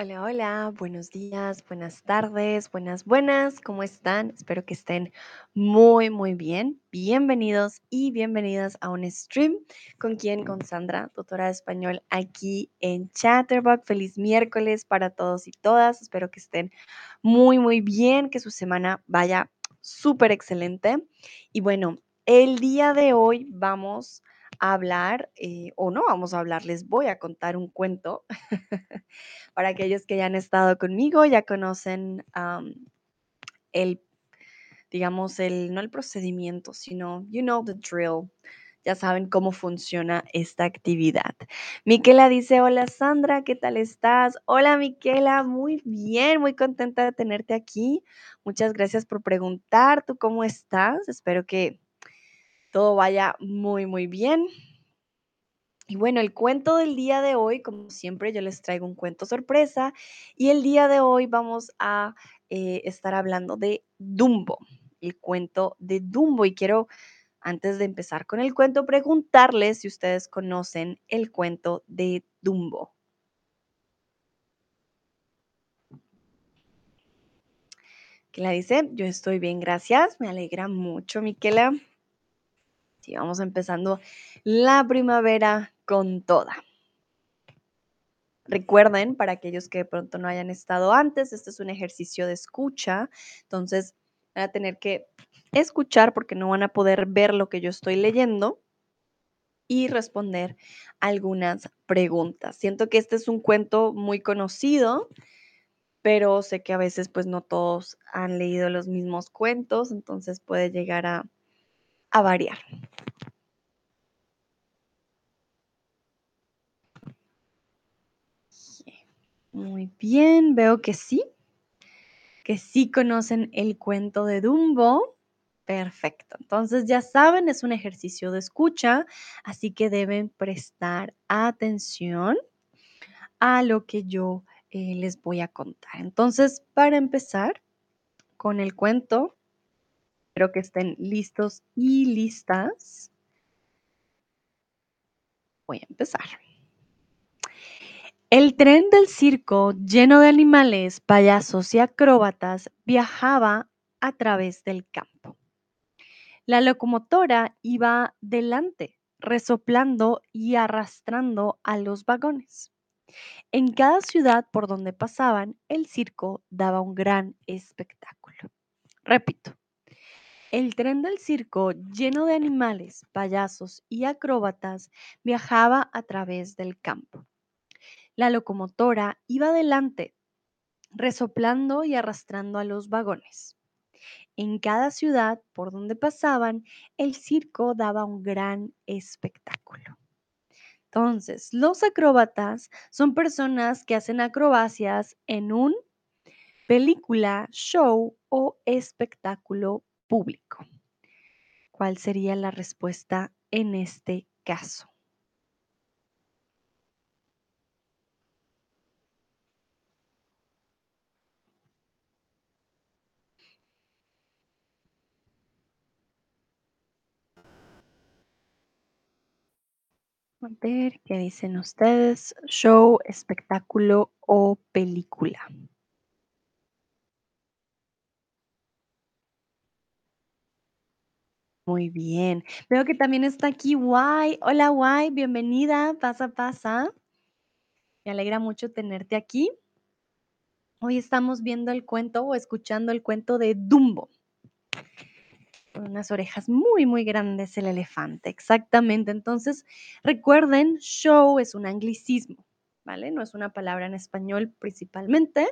Hola, hola, buenos días, buenas tardes, buenas, buenas, ¿cómo están? Espero que estén muy, muy bien. Bienvenidos y bienvenidas a un stream con quien, con Sandra, tutora de español aquí en Chatterbox. Feliz miércoles para todos y todas. Espero que estén muy, muy bien, que su semana vaya súper excelente. Y bueno, el día de hoy vamos a hablar, eh, o no vamos a hablar, les voy a contar un cuento. Para aquellos que ya han estado conmigo, ya conocen el, digamos, el, no el procedimiento, sino, you know the drill. Ya saben cómo funciona esta actividad. Miquela dice, hola Sandra, ¿qué tal estás? Hola Miquela, muy bien, muy contenta de tenerte aquí. Muchas gracias por preguntar, ¿tú cómo estás? Espero que todo vaya muy, muy bien. Y bueno, el cuento del día de hoy, como siempre, yo les traigo un cuento sorpresa y el día de hoy vamos a eh, estar hablando de Dumbo, el cuento de Dumbo. Y quiero, antes de empezar con el cuento, preguntarles si ustedes conocen el cuento de Dumbo. ¿Qué la dice? Yo estoy bien, gracias. Me alegra mucho, Miquela. Sí, vamos empezando la primavera con toda. Recuerden, para aquellos que de pronto no hayan estado antes, este es un ejercicio de escucha, entonces van a tener que escuchar porque no van a poder ver lo que yo estoy leyendo y responder algunas preguntas. Siento que este es un cuento muy conocido, pero sé que a veces pues no todos han leído los mismos cuentos, entonces puede llegar a, a variar. Muy bien, veo que sí, que sí conocen el cuento de Dumbo. Perfecto. Entonces ya saben, es un ejercicio de escucha, así que deben prestar atención a lo que yo eh, les voy a contar. Entonces, para empezar con el cuento, espero que estén listos y listas. Voy a empezar. El tren del circo, lleno de animales, payasos y acróbatas, viajaba a través del campo. La locomotora iba delante, resoplando y arrastrando a los vagones. En cada ciudad por donde pasaban, el circo daba un gran espectáculo. Repito, el tren del circo, lleno de animales, payasos y acróbatas, viajaba a través del campo. La locomotora iba delante, resoplando y arrastrando a los vagones. En cada ciudad por donde pasaban, el circo daba un gran espectáculo. Entonces, los acróbatas son personas que hacen acrobacias en un película, show o espectáculo público. ¿Cuál sería la respuesta en este caso? A ver, ¿qué dicen ustedes? Show, espectáculo o película. Muy bien. Veo que también está aquí Guay. Hola Guay, bienvenida. Pasa, pasa. Me alegra mucho tenerte aquí. Hoy estamos viendo el cuento o escuchando el cuento de Dumbo. Con unas orejas muy, muy grandes el elefante. Exactamente. Entonces, recuerden, show es un anglicismo, ¿vale? No es una palabra en español principalmente.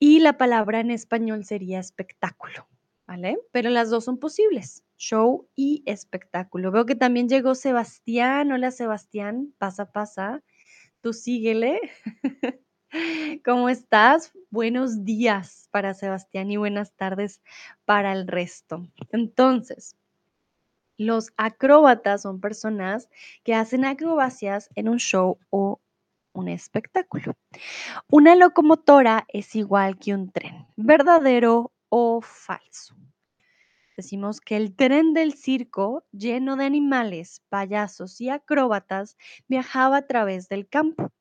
Y la palabra en español sería espectáculo, ¿vale? Pero las dos son posibles, show y espectáculo. Veo que también llegó Sebastián. Hola Sebastián, pasa, pasa. Tú síguele. ¿Cómo estás? Buenos días para Sebastián y buenas tardes para el resto. Entonces, los acróbatas son personas que hacen acrobacias en un show o un espectáculo. Una locomotora es igual que un tren, verdadero o falso. Decimos que el tren del circo, lleno de animales, payasos y acróbatas, viajaba a través del campo.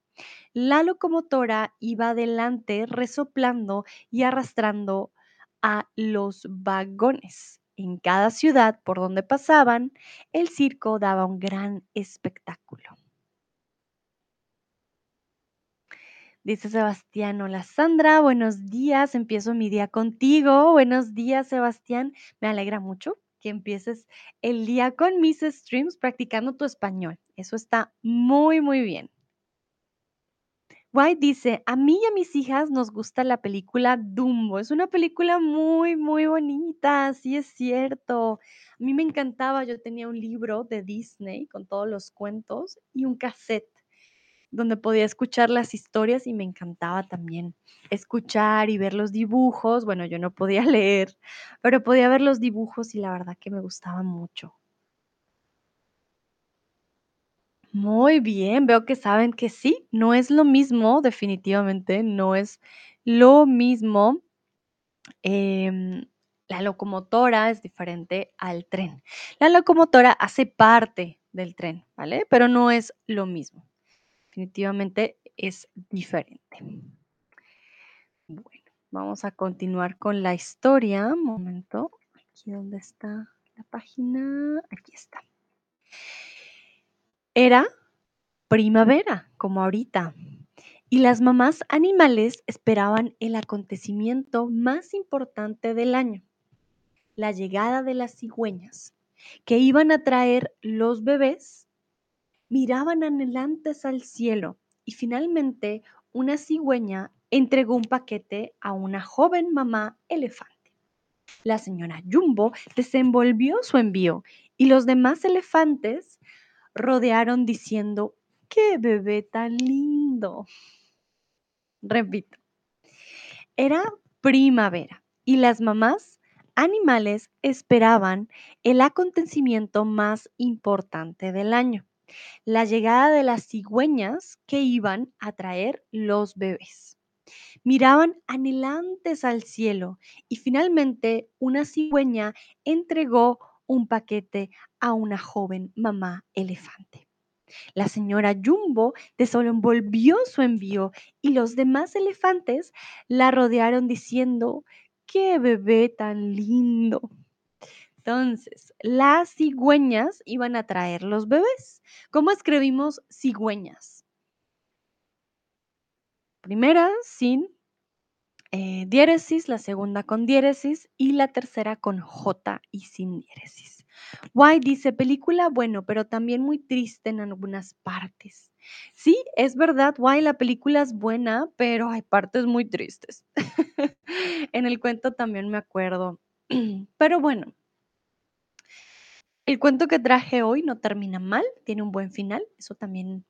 La locomotora iba adelante resoplando y arrastrando a los vagones. En cada ciudad por donde pasaban, el circo daba un gran espectáculo. Dice Sebastián, hola Sandra, buenos días, empiezo mi día contigo. Buenos días Sebastián, me alegra mucho que empieces el día con mis streams practicando tu español. Eso está muy, muy bien. White dice, a mí y a mis hijas nos gusta la película Dumbo. Es una película muy, muy bonita, sí es cierto. A mí me encantaba, yo tenía un libro de Disney con todos los cuentos y un cassette donde podía escuchar las historias y me encantaba también escuchar y ver los dibujos. Bueno, yo no podía leer, pero podía ver los dibujos y la verdad que me gustaba mucho. Muy bien, veo que saben que sí, no es lo mismo, definitivamente, no es lo mismo. em, la locomotora es diferente al tren. La locomotora hace parte del tren, ¿vale? Pero no es lo mismo. Definitivamente es diferente. Bueno, vamos a continuar con la historia. Un momento, aquí donde está la página, aquí está. Era primavera, como ahorita, y las mamás animales esperaban el acontecimiento más importante del año, la llegada de las cigüeñas, que iban a traer los bebés, miraban anhelantes al cielo y finalmente una cigüeña entregó un paquete a una joven mamá elefante. La señora Jumbo desenvolvió su envío y los demás elefantes rodearon diciendo, ¡qué bebé tan lindo! Repito, era primavera y las mamás animales esperaban el acontecimiento más importante del año, la llegada de las cigüeñas que iban a traer los bebés. Miraban anhelantes al cielo y finalmente una cigüeña entregó un paquete a una joven mamá elefante. La señora Jumbo desenvolvió su envío y los demás elefantes la rodearon diciendo, ¡qué bebé tan lindo! Entonces, las cigüeñas iban a traer los bebés. ¿Cómo escribimos cigüeñas? Primera sin eh, diéresis, la segunda con diéresis y la tercera con J y sin diéresis. White dice, película bueno, pero también muy triste en algunas partes. Sí, es verdad, White, la película es buena, pero hay partes muy tristes. en el cuento también me acuerdo. pero bueno, el cuento que traje hoy no termina mal, tiene un buen final, eso también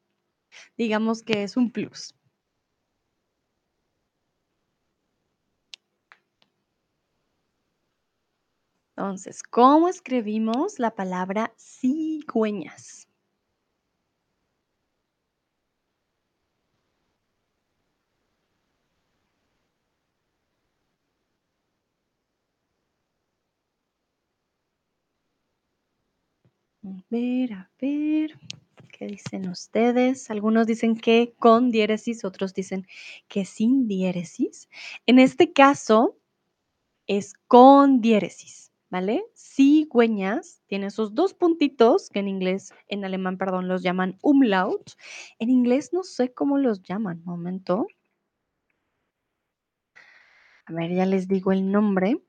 digamos que es un plus. Entonces, ¿cómo escribimos la palabra cigüeñas? A ver, a ver, ¿qué dicen ustedes? Algunos dicen que con diéresis, otros dicen que sin diéresis. En este caso es con diéresis, ¿vale? Cigüeñas tiene esos dos puntitos que en inglés, en alemán, perdón, los llaman umlaut. En inglés no sé cómo los llaman, momento. A ver, ya les digo el nombre.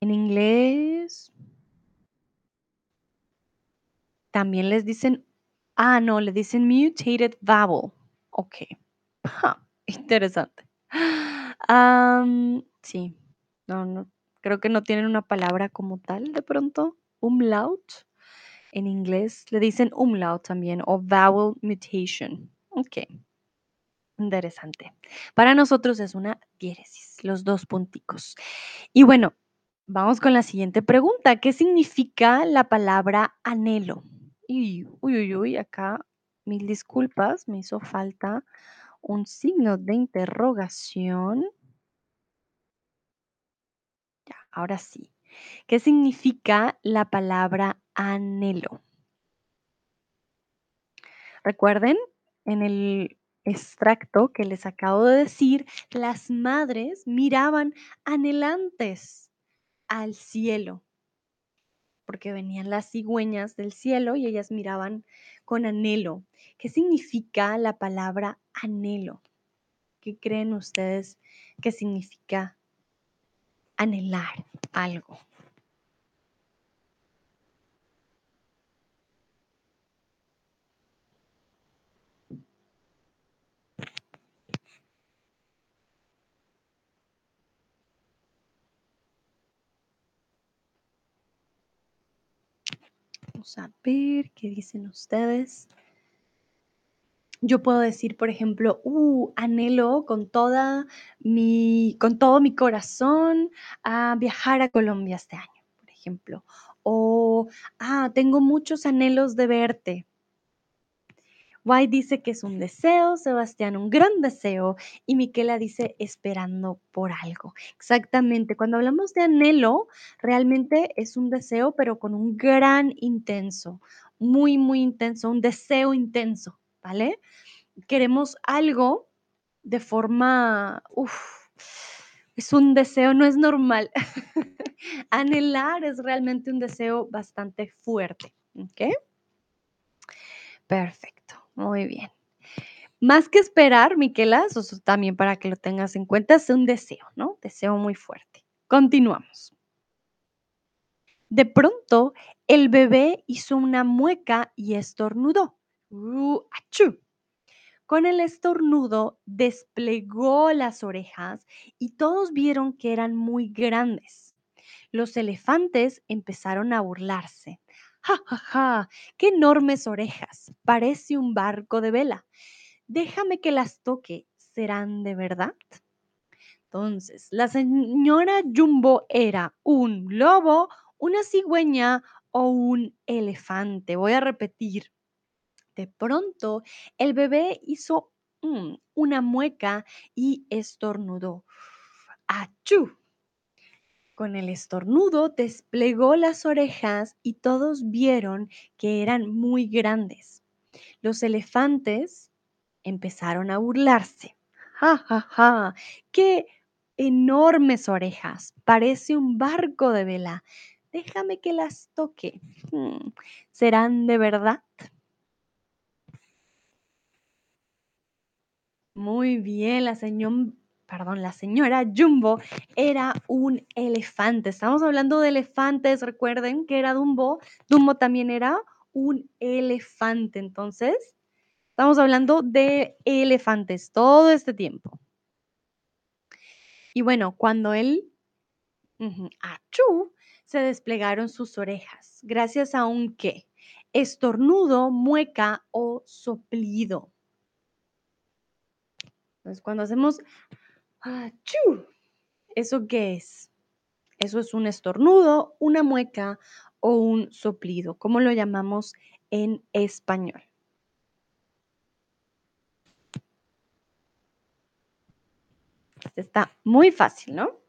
En inglés también les dicen, ah, no, le dicen mutated vowel. Ok. Interesante. Sí, no, no, creo que no tienen una palabra como tal de pronto. Umlaut. En inglés le dicen umlaut también o vowel mutation. Ok. Interesante. Para nosotros es una diéresis, los dos punticos. Y bueno, vamos con la siguiente pregunta. ¿Qué significa la palabra anhelo? Uy, uy, uy, uy, acá mil disculpas, me hizo falta un signo de interrogación. Ya, ahora sí. ¿Qué significa la palabra anhelo? Recuerden, en el extracto que les acabo de decir, las madres miraban anhelantes al cielo, porque venían las cigüeñas del cielo y ellas miraban con anhelo. ¿Qué significa la palabra anhelo? ¿Qué creen ustedes que significa anhelar algo? Vamos a ver qué dicen ustedes. Yo puedo decir, por ejemplo, uh, anhelo con toda mi, con todo mi corazón a viajar a Colombia este año, por ejemplo. O, ah, tengo muchos anhelos de verte. White dice que es un deseo, Sebastián un gran deseo y Miquela dice esperando por algo. Exactamente, cuando hablamos de anhelo, realmente es un deseo, pero con un gran intenso, muy, muy intenso, un deseo intenso, ¿vale? Queremos algo de forma, uff, es un deseo, no es normal. Anhelar es realmente un deseo bastante fuerte, ¿ok? Perfecto, muy bien. Más que esperar, Miquela, eso también para que lo tengas en cuenta, es un deseo, ¿no? Deseo muy fuerte. Continuamos. De pronto, el bebé hizo una mueca y estornudó. Con el estornudo desplegó las orejas y todos vieron que eran muy grandes. Los elefantes empezaron a burlarse. ¡Ja, ja, ja! ¡Qué enormes orejas! Parece un barco de vela. Déjame que las toque. ¿Serán de verdad? Entonces, la señora Jumbo era un lobo, una cigüeña o un elefante. Voy a repetir. De pronto, el bebé hizo mm, una mueca y estornudó. ¡Achú! Con el estornudo desplegó las orejas y todos vieron que eran muy grandes. Los elefantes empezaron a burlarse. ¡Ja, ja, ja! ¡Qué enormes orejas! Parece un barco de vela. Déjame que las toque. Hmm, ¿Serán de verdad? Muy bien, la señora perdón, la señora Jumbo era un elefante. Estamos hablando de elefantes, recuerden que era Dumbo. Dumbo también era un elefante. Entonces, estamos hablando de elefantes todo este tiempo. Y bueno, cuando él, achú, se desplegaron sus orejas, gracias a un qué? Estornudo, mueca o soplido. Entonces, cuando hacemos ¡Achú! ¿Eso qué es? Eso es un estornudo, una mueca o un soplido. ¿Cómo lo llamamos en español? Este está muy fácil, ¿no?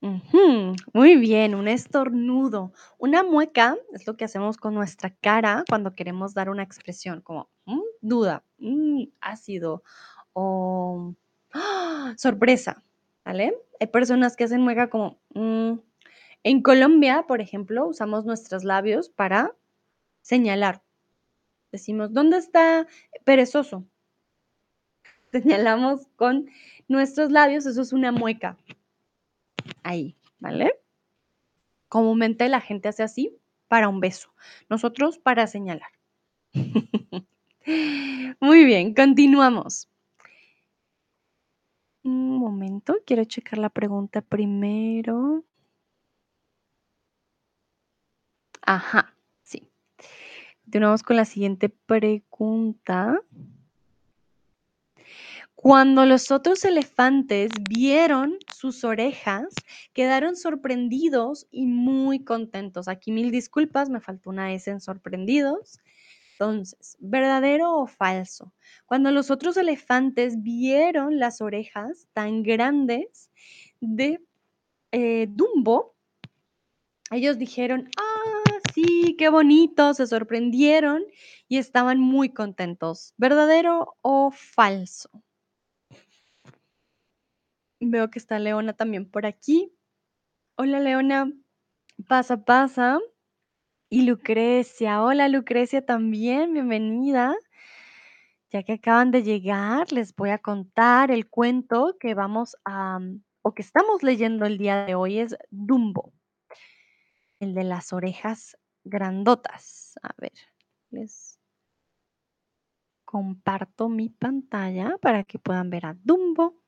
Muy bien, un estornudo. Una mueca es lo que hacemos con nuestra cara cuando queremos dar una expresión como mm, duda, mm, ácido o ¡ah! sorpresa, ¿vale? Hay personas que hacen mueca como... Mm. En Colombia, por ejemplo, usamos nuestros labios para señalar. Decimos, ¿dónde está perezoso? Señalamos con nuestros labios, eso es una mueca ahí, ¿vale? Comúnmente la gente hace así para un beso, nosotros para señalar. Muy bien, continuamos. Un momento, quiero checar la pregunta primero. Ajá, sí. Continuamos con la siguiente pregunta. Cuando los otros elefantes vieron sus orejas, quedaron sorprendidos y muy contentos. Aquí mil disculpas, me faltó una S en sorprendidos. Entonces, ¿verdadero o falso? Cuando los otros elefantes vieron las orejas tan grandes de eh, Dumbo, ellos dijeron, ah, sí, qué bonito, se sorprendieron y estaban muy contentos. ¿Verdadero o falso? Veo que está Leona también por aquí. Hola Leona, pasa, pasa. Y Lucrecia, hola Lucrecia también, bienvenida. Ya que acaban de llegar, les voy a contar el cuento que vamos a, mm, o que estamos leyendo el día de hoy, es Dumbo, el de las orejas grandotas. A ver, les comparto mi pantalla para que puedan ver a Dumbo.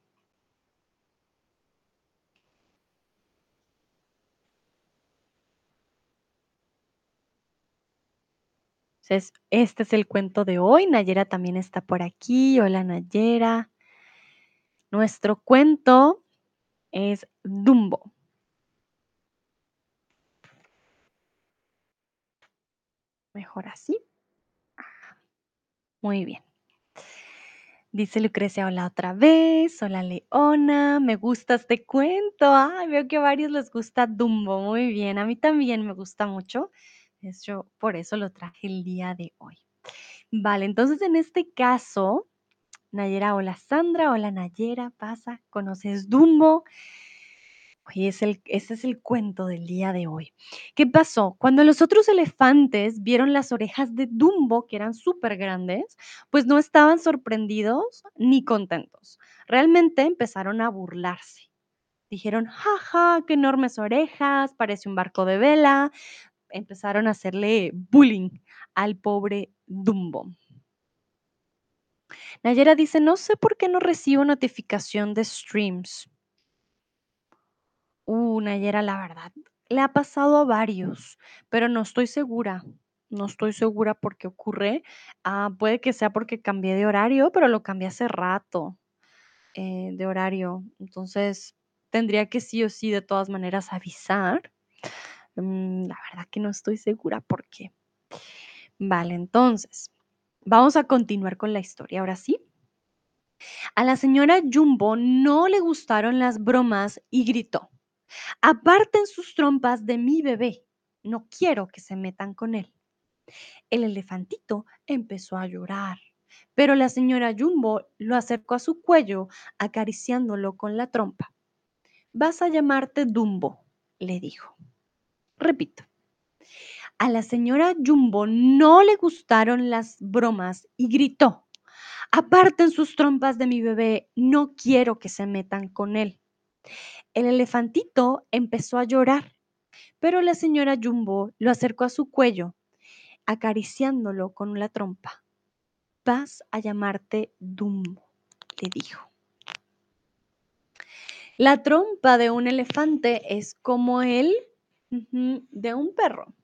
Entonces, este es el cuento de hoy. Nayera también está por aquí. Hola Nayera. Nuestro cuento es Dumbo. Mejor así. Muy bien. Dice Lucrecia, hola otra vez, hola Leona, me gusta este cuento. Ay, veo que a varios les gusta Dumbo, muy bien, a mí también me gusta mucho. De hecho, por eso lo traje el día de hoy. Vale, entonces en este caso, Nayera, hola Sandra, hola Nayera, pasa, ¿conoces Dumbo? Oye, es el, ese es el cuento del día de hoy. ¿Qué pasó? Cuando los otros elefantes vieron las orejas de Dumbo, que eran súper grandes, pues no estaban sorprendidos ni contentos. Realmente empezaron a burlarse. Dijeron, jaja, qué enormes orejas, parece un barco de vela. Empezaron a hacerle bullying al pobre Dumbo. Nayera dice, no sé por qué no recibo notificación de streams. Uh, Nayera, la verdad, le ha pasado a varios, pero no estoy segura. No estoy segura por qué ocurre. Ah, puede que sea porque cambié de horario, pero lo cambié hace rato eh, de horario. Entonces, tendría que sí o sí de todas maneras avisar. Mm, la verdad que no estoy segura por qué. Vale, entonces, vamos a continuar con la historia. Ahora sí. A la señora Jumbo no le gustaron las bromas y gritó. Aparten sus trompas de mi bebé. No quiero que se metan con él. El elefantito empezó a llorar, pero la señora Jumbo lo acercó a su cuello, acariciándolo con la trompa. Vas a llamarte Dumbo, le dijo. Repito. A la señora Jumbo no le gustaron las bromas y gritó. Aparten sus trompas de mi bebé, no quiero que se metan con él. El elefantito empezó a llorar, pero la señora Jumbo lo acercó a su cuello, acariciándolo con la trompa. Vas a llamarte Dumbo, le dijo. La trompa de un elefante es como el de un perro.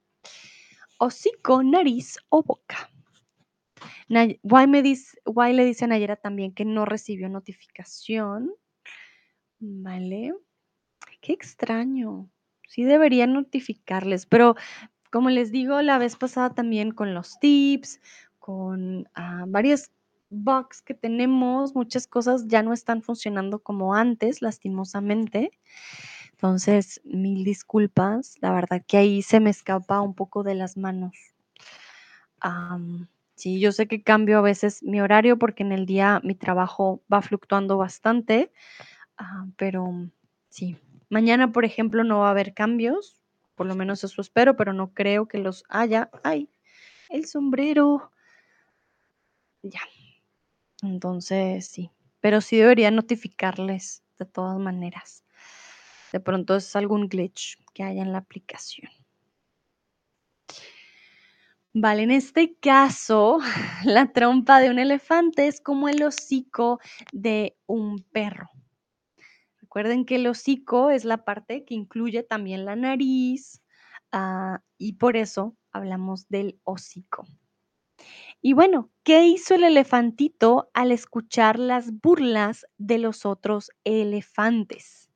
Hocico, nariz o boca. Why, me dice, Why le dice a Nayera también que no recibió notificación. Vale. Qué extraño. Sí debería notificarles, pero como les digo la vez pasada también con los tips, con ah, varias bugs que tenemos, muchas cosas ya no están funcionando como antes, lastimosamente. Entonces, mil disculpas. La verdad que ahí se me escapa un poco de las manos. sí, yo sé que cambio a veces mi horario porque en el día mi trabajo va fluctuando bastante, ah, pero sí, Mañana, por ejemplo, no va a haber cambios, por lo menos eso espero, pero no creo que los haya. ¡Ay! El sombrero. Ya. Entonces, sí. Pero sí debería notificarles de todas maneras. De pronto es algún glitch que haya en la aplicación. Vale, en este caso, la trompa de un elefante es como el hocico de un perro. Recuerden que el hocico es la parte que incluye también la nariz ah, y por eso hablamos del hocico. Y bueno, ¿qué hizo el elefantito al escuchar las burlas de los otros elefantes?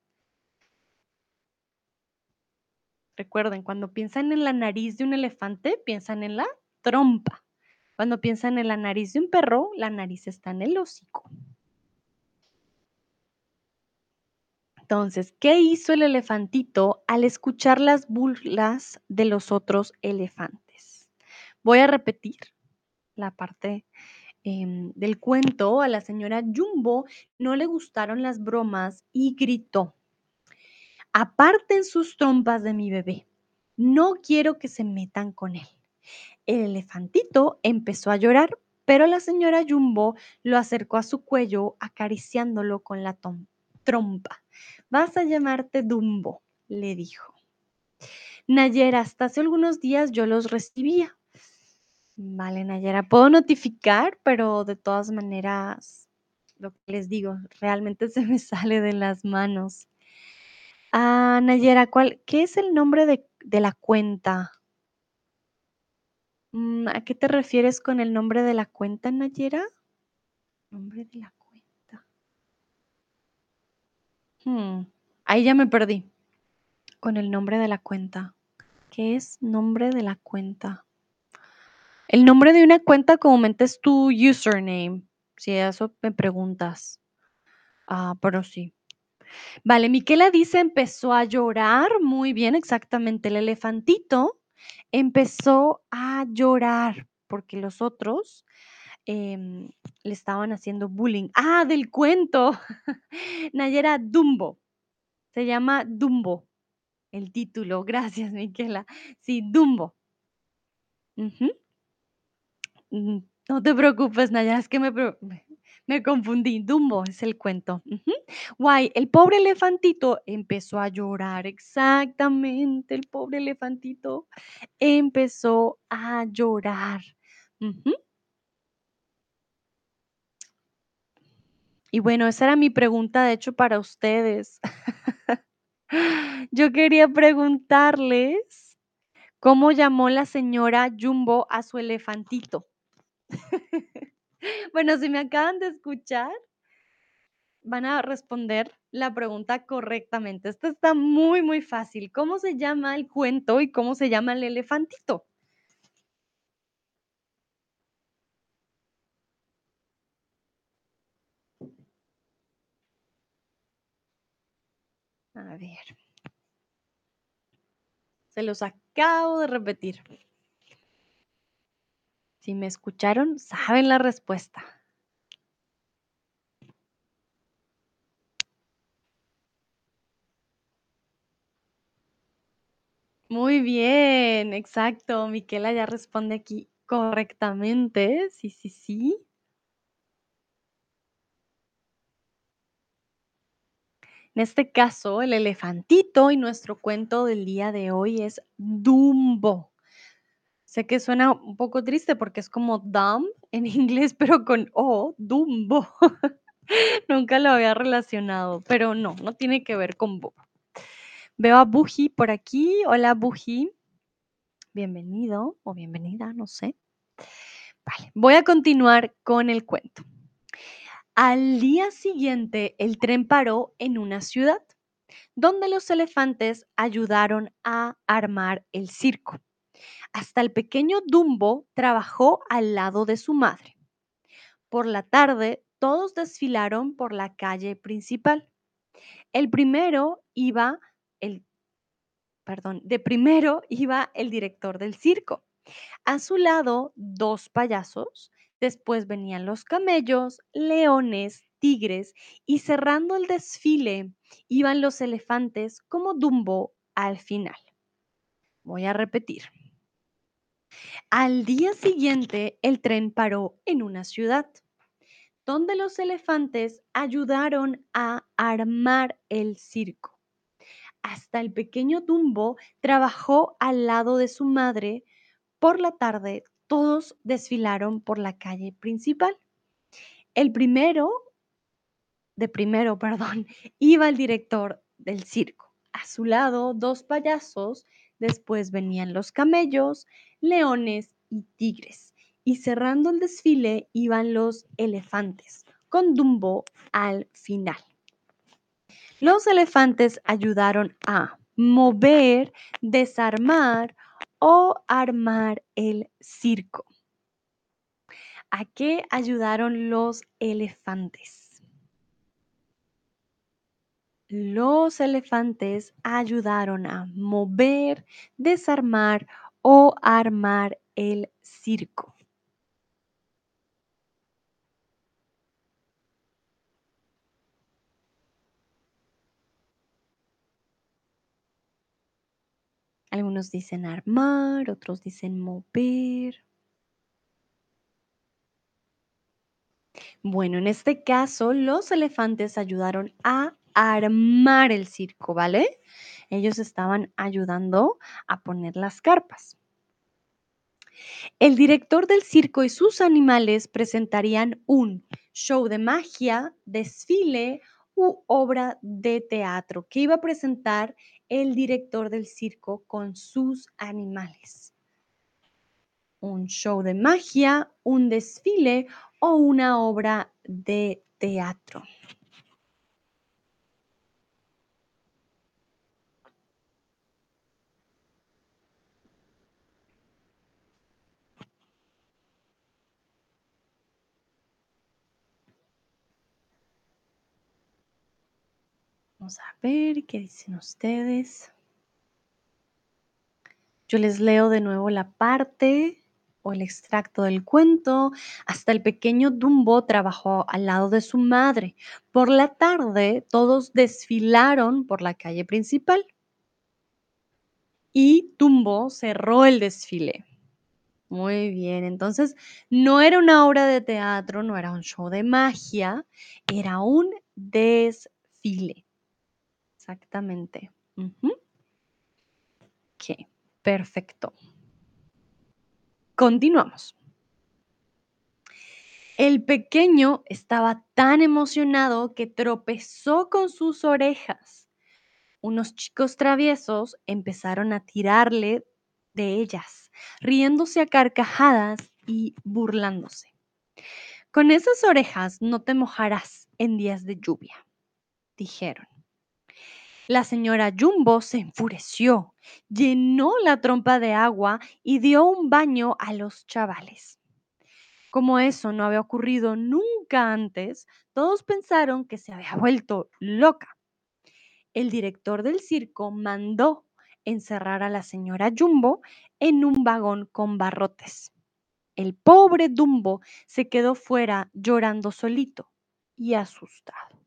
Recuerden, cuando piensan en la nariz de un elefante, piensan en la trompa. Cuando piensan en la nariz de un perro, la nariz está en el hocico. Entonces, ¿qué hizo el elefantito al escuchar las burlas de los otros elefantes? Voy a repetir la parte em, del cuento. A la señora Jumbo no le gustaron las bromas y gritó, aparten sus trompas de mi bebé. No quiero que se metan con él. El elefantito empezó a llorar, pero la señora Jumbo lo acercó a su cuello acariciándolo con la trompa. Vas a llamarte Dumbo, le dijo. Nayera, hasta hace algunos días yo los recibía. Vale, Nayera, puedo notificar, pero de todas maneras, lo que les digo, realmente se me sale de las manos. Ah, Nayera, ¿cuál, ¿qué es el nombre de, de la cuenta? Mm, ¿A qué te refieres con el nombre de la cuenta, Nayera? Nombre de la cuenta. Hmm, ahí ya me perdí. Con el nombre de la cuenta. ¿Qué es nombre de la cuenta? El nombre de una cuenta comúnmente es tu username, si eso me preguntas. Ah, pero sí. Vale, Miquela dice empezó a llorar. Muy bien, exactamente. El elefantito empezó a llorar porque los otros em, le estaban haciendo bullying. Ah, del cuento. Nayera Dumbo. Se llama Dumbo. El título. Gracias, Miquela. Sí, Dumbo. Mm, no te preocupes, Nayara, es que me, me, confundí. Dumbo es el cuento. Guay, el pobre elefantito empezó a llorar. Exactamente, el pobre elefantito empezó a llorar. Y bueno, esa era mi pregunta, de hecho, para ustedes. Yo quería preguntarles cómo llamó la señora Jumbo a su elefantito. Bueno, si me acaban de escuchar, van a responder la pregunta correctamente. Esto está muy, muy fácil. ¿Cómo se llama el cuento y cómo se llama el elefantito? A ver. Se los acabo de repetir. Si me escucharon, saben la respuesta. Muy bien, exacto. Miquela ya responde aquí correctamente. Sí, sí, sí. En este caso, el elefantito y nuestro cuento del día de hoy es Dumbo. Sé que suena un poco triste porque es como dumb en inglés, pero con O, Dumbo. Nunca lo había relacionado, pero no, no tiene que ver con Bob. Veo a Buji por aquí. Hola, Buji. Bienvenido o bienvenida, no sé. Vale, voy a continuar con el cuento. Al día siguiente, el tren paró en una ciudad donde los elefantes ayudaron a armar el circo. Hasta el pequeño Dumbo trabajó al lado de su madre. Por la tarde, todos desfilaron por la calle principal. El primero iba el perdón, de primero iba el director del circo. A su lado, dos payasos, después venían los camellos, leones, tigres y cerrando el desfile iban los elefantes como Dumbo al final. Voy a repetir. Al día siguiente, el tren paró en una ciudad, donde los elefantes ayudaron a armar el circo. Hasta el pequeño Dumbo trabajó al lado de su madre. Por la tarde, todos desfilaron por la calle principal. El primero, de primero, perdón, iba el director del circo. A su lado, dos payasos, después venían los camellos, leones y tigres. Y cerrando el desfile iban los elefantes, con Dumbo al final. Los elefantes ayudaron a mover, desarmar o armar el circo. ¿A qué ayudaron los elefantes? Los elefantes ayudaron a mover, desarmar o armar el circo. Algunos dicen armar, otros dicen mover. Bueno, en este caso, los elefantes ayudaron a armar el circo, ¿vale? Ellos estaban ayudando a poner las carpas. El director del circo y sus animales presentarían un show de magia, desfile u obra de teatro que iba a presentar el director del circo con sus animales. Un show de magia, un desfile o una obra de teatro. Vamos a ver qué dicen ustedes. Yo les leo de nuevo la parte o el extracto del cuento. Hasta el pequeño Dumbo trabajó al lado de su madre. Por la tarde todos desfilaron por la calle principal. Y Dumbo cerró el desfile. Muy bien, entonces no era una obra de teatro, no era un show de magia, era un desfile. Exactamente. Ok, perfecto. Continuamos. El pequeño estaba tan emocionado que tropezó con sus orejas. Unos chicos traviesos empezaron a tirarle de ellas, riéndose a carcajadas y burlándose. Con esas orejas no te mojarás en días de lluvia, dijeron. La señora Jumbo se enfureció, llenó la trompa de agua y dio un baño a los chavales. Como eso no había ocurrido nunca antes, todos pensaron que se había vuelto loca. El director del circo mandó encerrar a la señora Jumbo en un vagón con barrotes. El pobre Dumbo se quedó fuera llorando solito y asustado.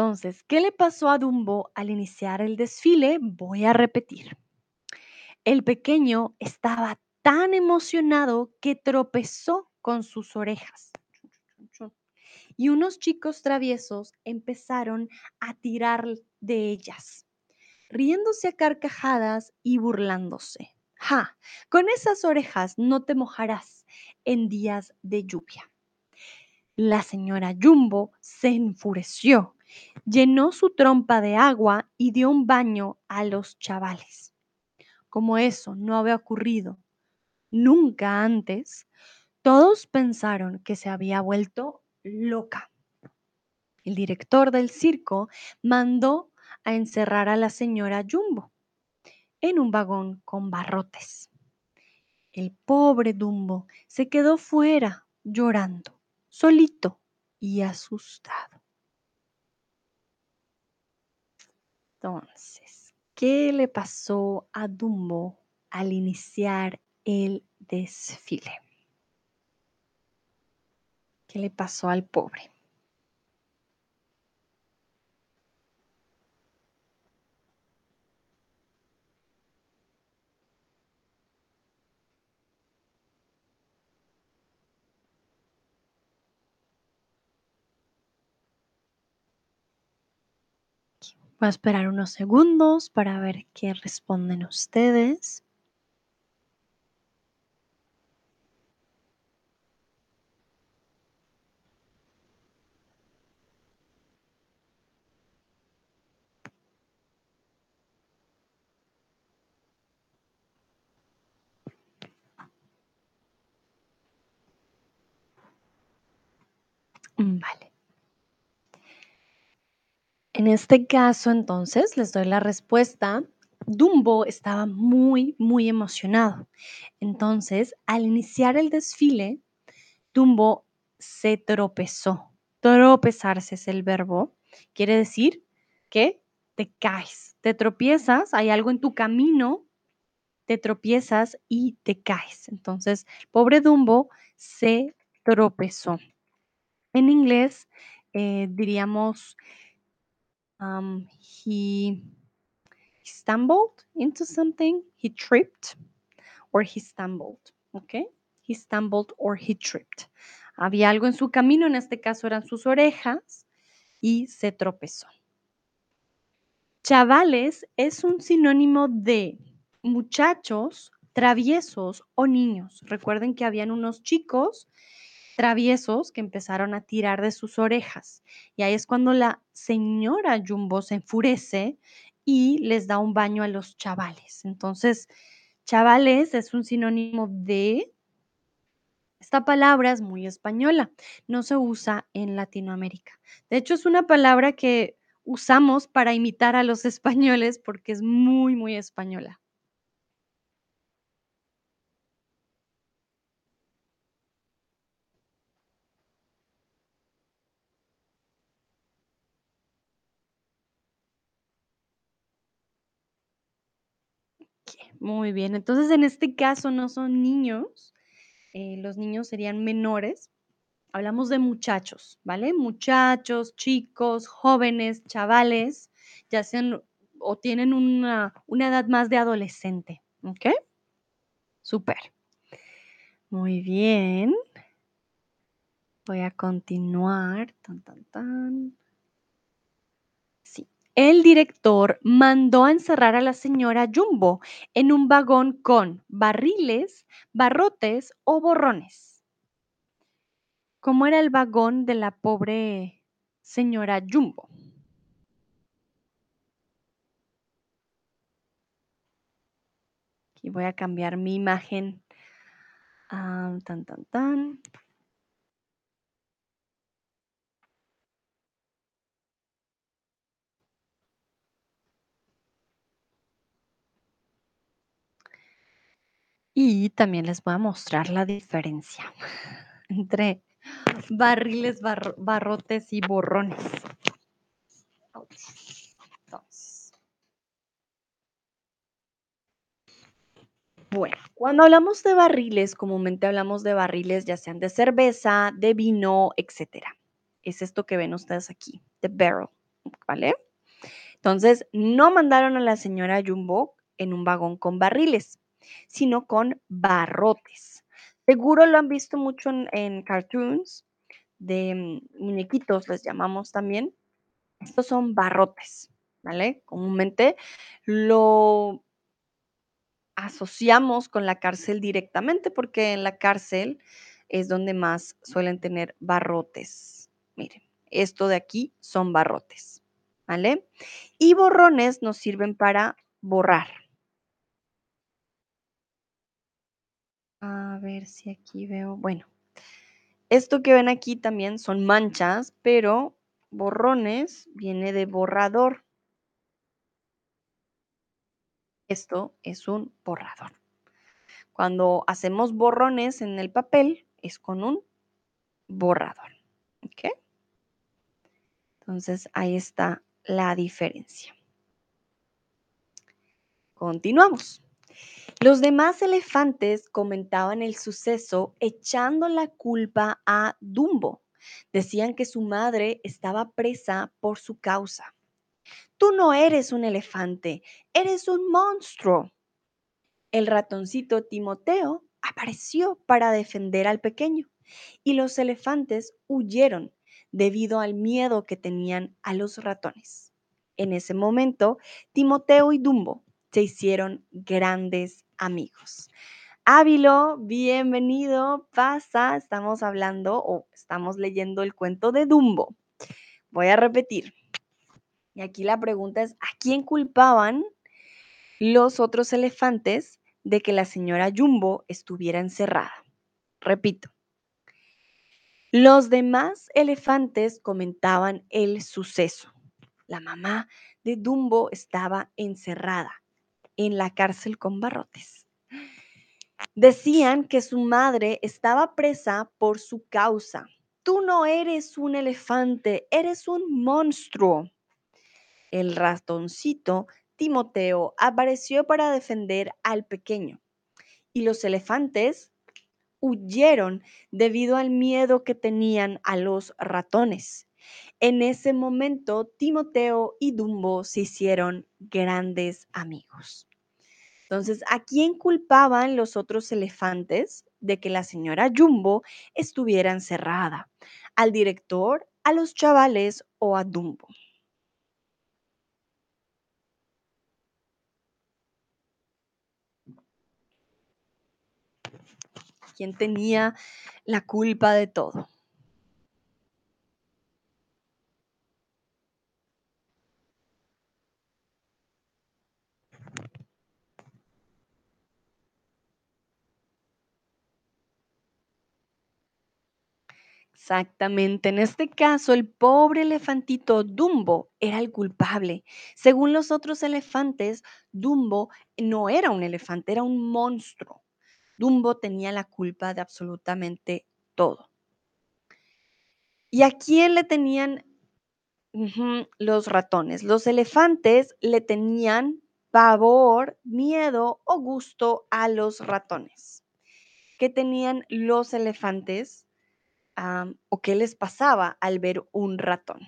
Entonces, ¿qué le pasó a Dumbo al iniciar el desfile? Voy a repetir. El pequeño estaba tan emocionado que tropezó con sus orejas. Y unos chicos traviesos empezaron a tirar de ellas, riéndose a carcajadas y burlándose. ¡Ja! Con esas orejas no te mojarás en días de lluvia. La señora Jumbo se enfureció, llenó su trompa de agua y dio un baño a los chavales. Como eso no había ocurrido nunca antes, todos pensaron que se había vuelto loca. El director del circo mandó a encerrar a la señora Jumbo en un vagón con barrotes. El pobre Dumbo se quedó fuera llorando, solito y asustado. Entonces, ¿qué le pasó a Dumbo al iniciar el desfile? ¿Qué le pasó al pobre? Voy a esperar unos segundos para ver qué responden ustedes. Vale. En este caso, entonces, les doy la respuesta. Dumbo estaba muy, muy emocionado. Entonces, al iniciar el desfile, Dumbo se tropezó. Tropezarse es el verbo. Quiere decir que te caes, te tropiezas, hay algo en tu camino, te tropiezas y te caes. Entonces, pobre Dumbo se tropezó. En inglés eh, diríamos, um, he stumbled into something, he tripped or he stumbled, ¿ok? He stumbled or he tripped. Había algo en su camino, en este caso eran sus orejas, y se tropezó. Chavales es un sinónimo de muchachos, traviesos o niños. Recuerden que habían unos chicos traviesos que empezaron a tirar de sus orejas. Y ahí es cuando la señora Jumbo se enfurece y les da un baño a los chavales. Entonces, chavales es un sinónimo de... Esta palabra es muy española, no se usa en Latinoamérica. De hecho, es una palabra que usamos para imitar a los españoles porque es muy, muy española. Muy bien, entonces en este caso no son niños, eh, los niños serían menores. Hablamos de muchachos, ¿vale? Muchachos, chicos, jóvenes, chavales, ya sean o tienen una, una edad más de adolescente, ¿ok? Súper. Muy bien. Voy a continuar. Tan, tan, tan. El director mandó a encerrar a la señora Jumbo en un vagón con barriles, barrotes o borrones. ¿Cómo era el vagón de la pobre señora Jumbo? Aquí voy a cambiar mi imagen. Ah, tan, tan, tan. Y también les voy a mostrar la diferencia entre barriles, barro- barrotes y borrones. Bueno, cuando hablamos de barriles, comúnmente hablamos de barriles ya sean de cerveza, de vino, etcétera. Es esto que ven ustedes aquí, the barrel, ¿vale? Entonces, no mandaron a la señora Jumbo en un vagón con barriles, sino con barrotes. Seguro lo han visto mucho en, cartoons de mm, muñequitos, les llamamos también. Estos son barrotes, ¿vale? Comúnmente lo asociamos con la cárcel directamente porque en la cárcel es donde más suelen tener barrotes. Miren, esto de aquí son barrotes, ¿vale? Y borrones nos sirven para borrar. A ver si aquí veo, bueno, esto que ven aquí también son manchas, pero borrones viene de borrador. Esto es un borrador. Cuando hacemos borrones en el papel es con un borrador. ¿Ok? Entonces ahí está la diferencia. Continuamos. Los demás elefantes comentaban el suceso echando la culpa a Dumbo. Decían que su madre estaba presa por su causa. Tú no eres un elefante, eres un monstruo. El ratoncito Timoteo apareció para defender al pequeño y los elefantes huyeron debido al miedo que tenían a los ratones. En ese momento, Timoteo y Dumbo se hicieron grandes amigos. Ávilo, bienvenido, pasa, estamos hablando o estamos leyendo el cuento de Dumbo. Voy a repetir. Y aquí la pregunta es, ¿a quién culpaban los otros elefantes de que la señora Jumbo estuviera encerrada? Repito. Los demás elefantes comentaban el suceso. La mamá de Dumbo estaba encerrada. En la cárcel con barrotes. Decían que su madre estaba presa por su causa. Tú no eres un elefante, eres un monstruo. El ratoncito Timoteo apareció para defender al pequeño y los elefantes huyeron debido al miedo que tenían a los ratones. En ese momento, Timoteo y Dumbo se hicieron grandes amigos. Entonces, ¿a quién culpaban los otros elefantes de que la señora Jumbo estuviera encerrada? ¿Al director, a los chavales o a Dumbo? ¿Quién tenía la culpa de todo? Exactamente. En este caso, el pobre elefantito Dumbo era el culpable. Según los otros elefantes, Dumbo no era un elefante, era un monstruo. Dumbo tenía la culpa de absolutamente todo. ¿Y a quién le tenían los ratones? Los elefantes le tenían pavor, miedo o gusto a los ratones. ¿Qué tenían los elefantes? O qué les pasaba al ver un ratón.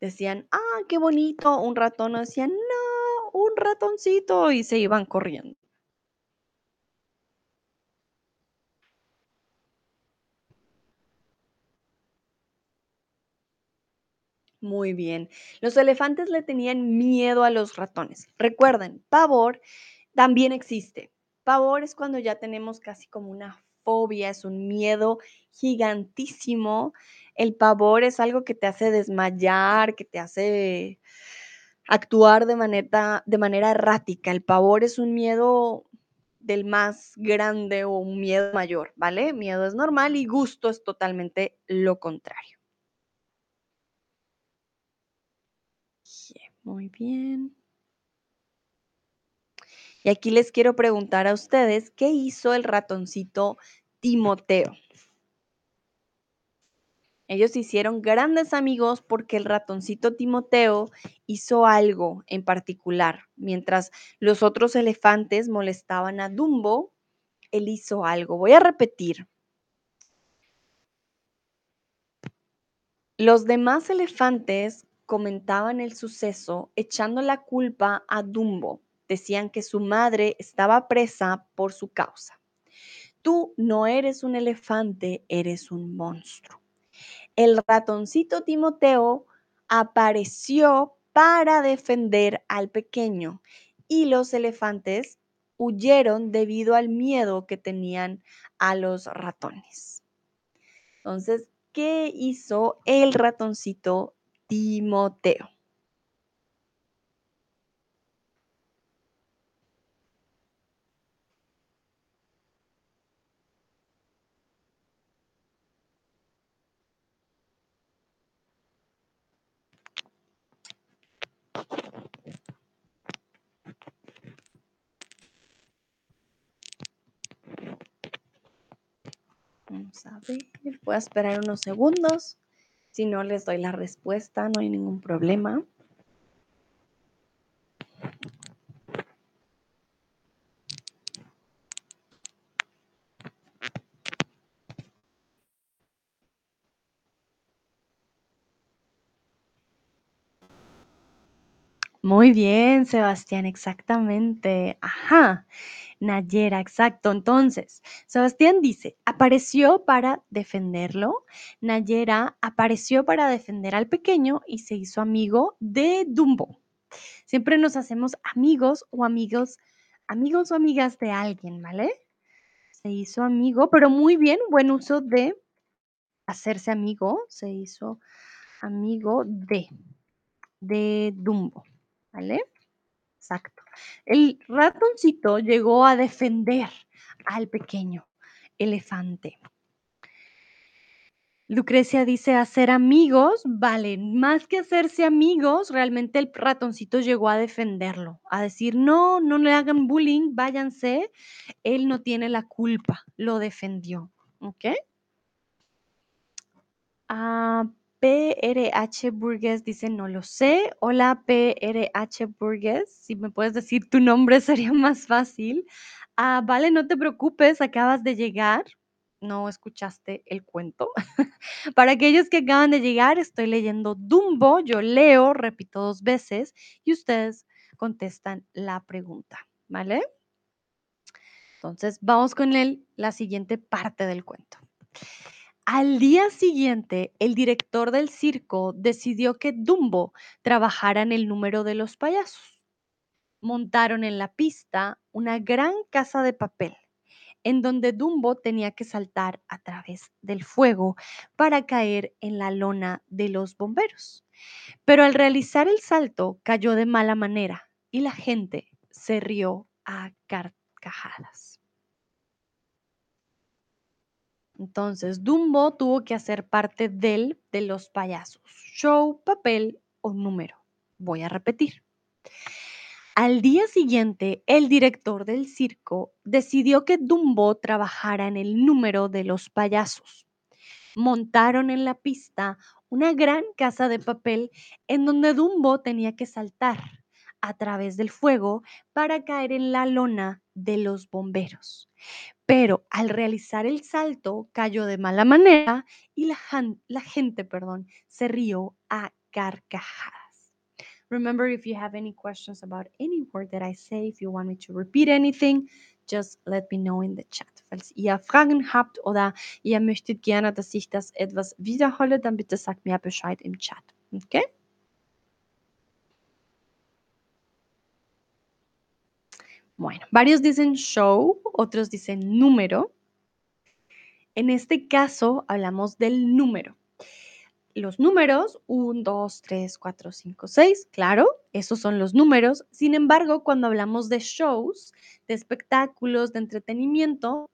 Decían, ah, qué bonito, un ratón. O decían, no, un ratoncito. Y se iban corriendo. Muy bien. Los elefantes le tenían miedo a los ratones. Recuerden, pavor también existe. Pavor es cuando ya tenemos casi como una fobia, es un miedo gigantísimo. El pavor es algo que te hace desmayar, que te hace actuar de manera, de manera errática. El pavor es un miedo del más grande o un miedo mayor, ¿vale? Miedo es normal y gusto es totalmente lo contrario. Bien, Muy bien. Y aquí les quiero preguntar a ustedes, ¿qué hizo el ratoncito Timoteo? Ellos hicieron grandes amigos porque el ratoncito Timoteo hizo algo en particular. Mientras los otros elefantes molestaban a Dumbo, él hizo algo. Voy a repetir. Los demás elefantes comentaban el suceso echando la culpa a Dumbo. Decían que su madre estaba presa por su causa. Tú no eres un elefante, eres un monstruo. El ratoncito Timoteo apareció para defender al pequeño y los elefantes huyeron debido al miedo que tenían a los ratones. Entonces, ¿qué hizo el ratoncito Timoteo? Vamos a ver, voy a esperar unos segundos. Si no les doy la respuesta, no hay ningún problema. Muy bien, Sebastián, exactamente. Ajá, Nayera, exacto. Entonces, Sebastián dice, apareció para defenderlo. Nayera apareció para defender al pequeño y se hizo amigo de Dumbo. Siempre nos hacemos amigos o amigos, amigos o amigas de alguien, ¿vale? Se hizo amigo, pero muy bien, buen uso de hacerse amigo. Se hizo amigo de, de Dumbo. ¿Vale? Exacto. El ratoncito llegó a defender al pequeño elefante. Lucrecia dice: "Hacer amigos", vale, más que hacerse amigos, realmente el ratoncito llegó a defenderlo, a decir: "No, no le hagan bullying, váyanse, él no tiene la culpa", lo defendió, ¿okey? Ah, PRH Burgues dice: "No lo sé". Hola, PRH Burgues, si me puedes decir tu nombre sería más fácil. Ah, vale, no te preocupes, acabas de llegar, no escuchaste el cuento. Para aquellos que acaban de llegar, estoy leyendo Dumbo, yo leo, repito 2 veces y ustedes contestan la pregunta, ¿vale? Entonces, vamos con el la siguiente parte del cuento. Al día siguiente, el director del circo decidió que Dumbo trabajara en el número de los payasos. Montaron en la pista una gran casa de papel, en donde Dumbo tenía que saltar a través del fuego para caer en la lona de los bomberos. Pero al realizar el salto cayó de mala manera y la gente se rió a carcajadas. Entonces, Dumbo tuvo que hacer parte del de los payasos, show, papel o número. Voy a repetir. Al día siguiente, el director del circo decidió que Dumbo trabajara en el número de los payasos. Montaron en la pista una gran casa de papel en donde Dumbo tenía que saltar a través del fuego para caer en la lona de los bomberos. Pero al realizar el salto cayó de mala manera y la, gente, perdón, se rió a carcajadas. Remember, if you have any questions about any word that I say, if you want me to repeat anything, just let me know in the chat. Falls ihr Fragen habt oder ihr möchtet gerne, dass ich das etwas wiederhole, dann bitte sagt mir Bescheid im Chat. Okay? Bueno, varios dicen show, otros dicen número. En este caso hablamos del número. Los números 1, 2, 3, 4, 5, 6, claro, esos son los números. Sin embargo, cuando hablamos de shows, de espectáculos, de entretenimiento,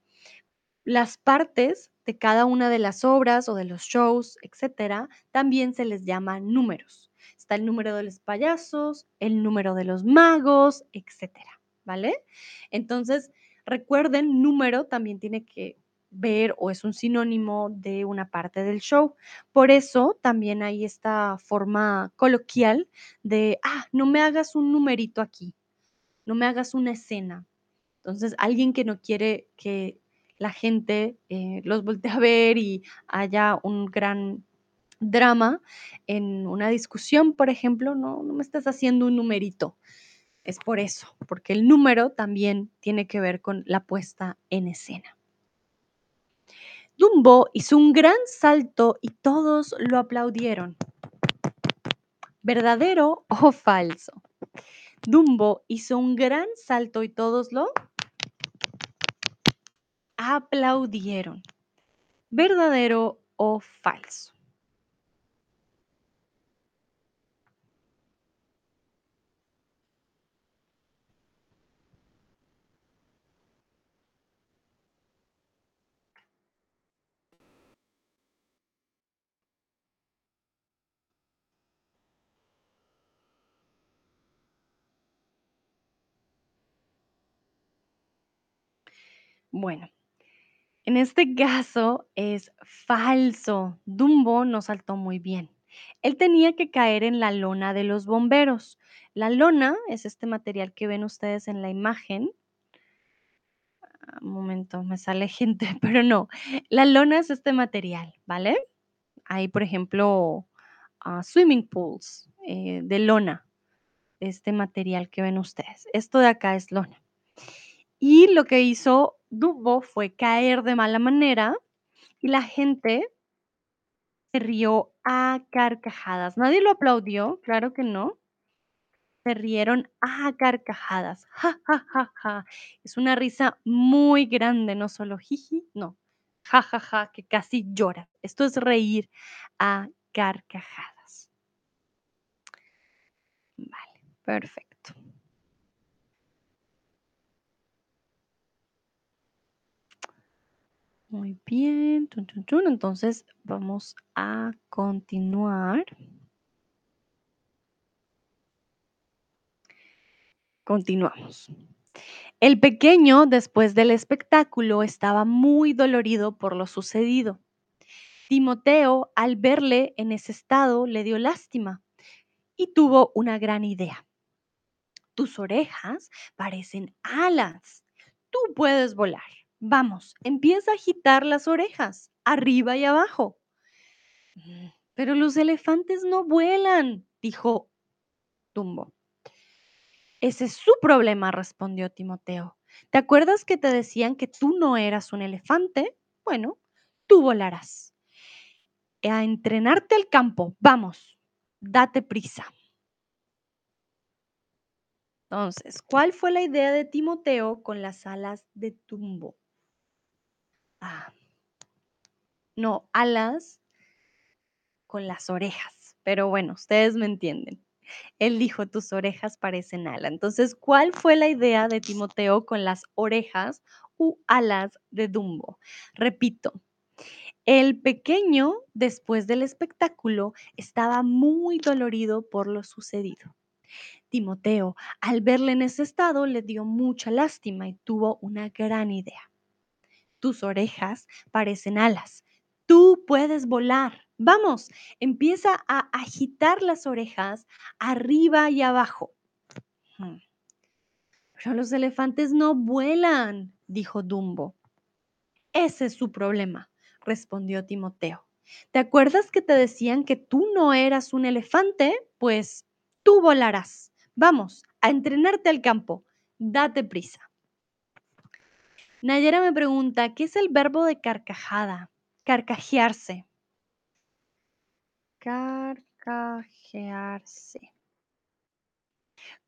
las partes de cada una de las obras o de los shows, etcétera, también se les llama números. Está el número de los payasos, el número de los magos, etcétera, ¿vale? Entonces, recuerden, número también tiene que ver o es un sinónimo de una parte del show. Por eso también hay esta forma coloquial de, ah, no me hagas un numerito aquí, no me hagas una escena. Entonces, alguien que no quiere que la gente eh, los voltee a ver y haya un gran drama en una discusión, por ejemplo, no, no me estás haciendo un numerito. Es por eso, porque el número también tiene que ver con la puesta en escena. Dumbo hizo un gran salto y todos lo aplaudieron. ¿Verdadero o falso? Dumbo hizo un gran salto y todos lo aplaudieron. ¿Verdadero o falso? Bueno, en este caso es falso. Dumbo no saltó muy bien. Él tenía que caer en la lona de los bomberos. La lona es este material que ven ustedes en la imagen. Ah, Un momento, me sale gente, pero no. La lona es este material, ¿vale? Hay, por ejemplo, ah, swimming pools eh, de lona, este material que ven ustedes. Esto de acá es lona. Y lo que hizo Dumbo fue caer de mala manera y la gente se rió a carcajadas. Nadie lo aplaudió, claro que no. Se rieron a carcajadas. Ja, ja, ja, ja. Es una risa muy grande, no solo jiji, no. Ja, ja, ja, que casi llora. Esto es reír a carcajadas. Vale, perfecto. Muy bien. Entonces vamos a continuar. Continuamos. El pequeño, después del espectáculo, estaba muy dolorido por lo sucedido. Timoteo, al verle en ese estado, le dio lástima y tuvo una gran idea. Tus orejas parecen alas. Tú puedes volar. Vamos, empieza a agitar las orejas, arriba y abajo. "Mm, Pero los elefantes no vuelan, dijo Dumbo. Ese es su problema, respondió Timoteo. ¿Te acuerdas que te decían que tú no eras un elefante? Bueno, tú volarás. A entrenarte al campo. Vamos, date prisa. Entonces, ¿cuál fue la idea de Timoteo con las alas de Tumbo? Ah, no, alas con las orejas. Pero bueno, ustedes me entienden. Él dijo, tus orejas parecen ala. Entonces, ¿cuál fue la idea de Timoteo con las orejas u alas de Dumbo? Repito, el pequeño, después del espectáculo, estaba muy dolorido por lo sucedido. Timoteo, al verle en ese estado, le dio mucha lástima y tuvo una gran idea. Tus orejas parecen alas. Tú puedes volar. Vamos, empieza a agitar las orejas arriba y abajo. Pero los elefantes no vuelan, dijo Dumbo. Ese es su problema, respondió Timoteo. ¿Te acuerdas que te decían que tú no eras un elefante? Pues tú volarás. Vamos, a entrenarte al campo. Date prisa. Nayera me pregunta, ¿qué es el verbo de carcajada? Carcajearse. Carcajearse.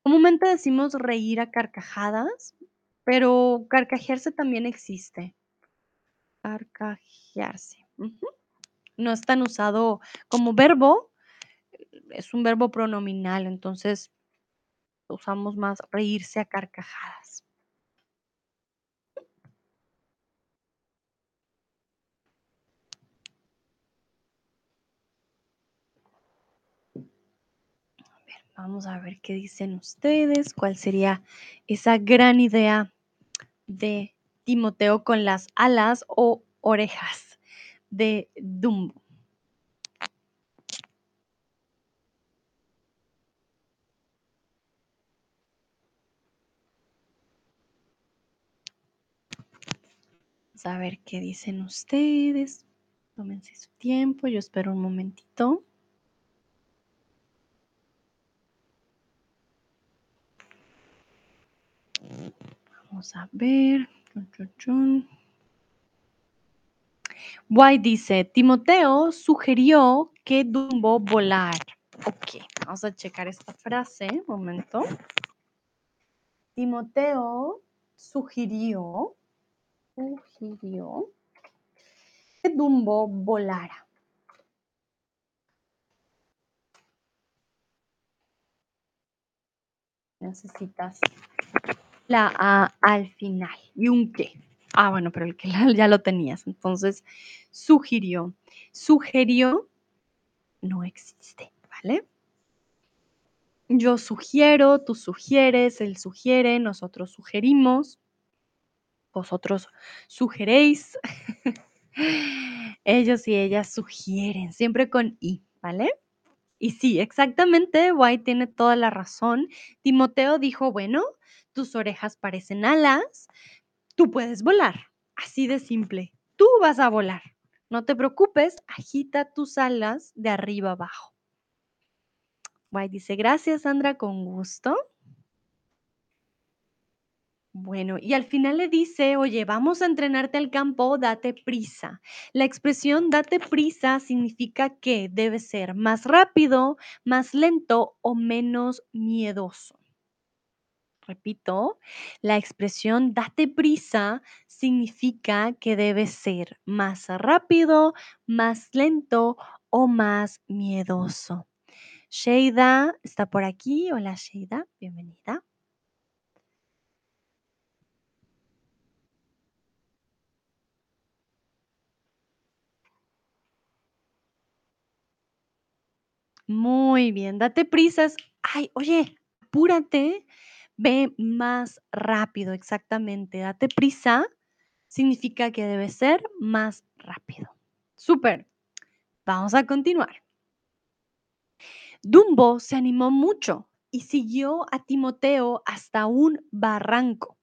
Comúnmente decimos reír a carcajadas, pero carcajearse también existe. Carcajearse. No es tan usado como verbo, es un verbo pronominal, entonces usamos más reírse a carcajadas. Vamos a ver qué dicen ustedes, cuál sería esa gran idea de Timoteo con las alas o orejas de Dumbo. Vamos a ver qué dicen ustedes. Tómense su tiempo, yo espero un momentito. Vamos a ver. White dice, Timoteo sugirió que Dumbo volar. Ok, vamos a checar esta frase. Un momento. Timoteo sugirió, sugirió que Dumbo volara. Necesitas la A al final y un qué. Ah, bueno, pero el que ya lo tenías. Entonces, sugirió. Sugirió no existe, ¿vale? Yo sugiero, tú sugieres, él sugiere, nosotros sugerimos, vosotros sugeréis, ellos y ellas sugieren, siempre con i, ¿vale? Y sí, exactamente, White tiene toda la razón. Timoteo dijo, bueno, tus orejas parecen alas, tú puedes volar, así de simple, tú vas a volar. No te preocupes, agita tus alas de arriba abajo. White dice, gracias Sandra, con gusto. Bueno, y al final le dice, oye, vamos a entrenarte al campo, date prisa. La expresión date prisa significa que debe ser más rápido, más lento o menos miedoso. Repito, la expresión date prisa significa que debe ser más rápido, más lento o más miedoso. Sheida está por aquí. Hola Sheida, bienvenida. Muy bien, date prisas. Ay, oye, apúrate ve más rápido, exactamente. Date prisa significa que debe ser más rápido. Súper. Vamos a continuar. Dumbo se animó mucho y siguió a Timoteo hasta un barranco,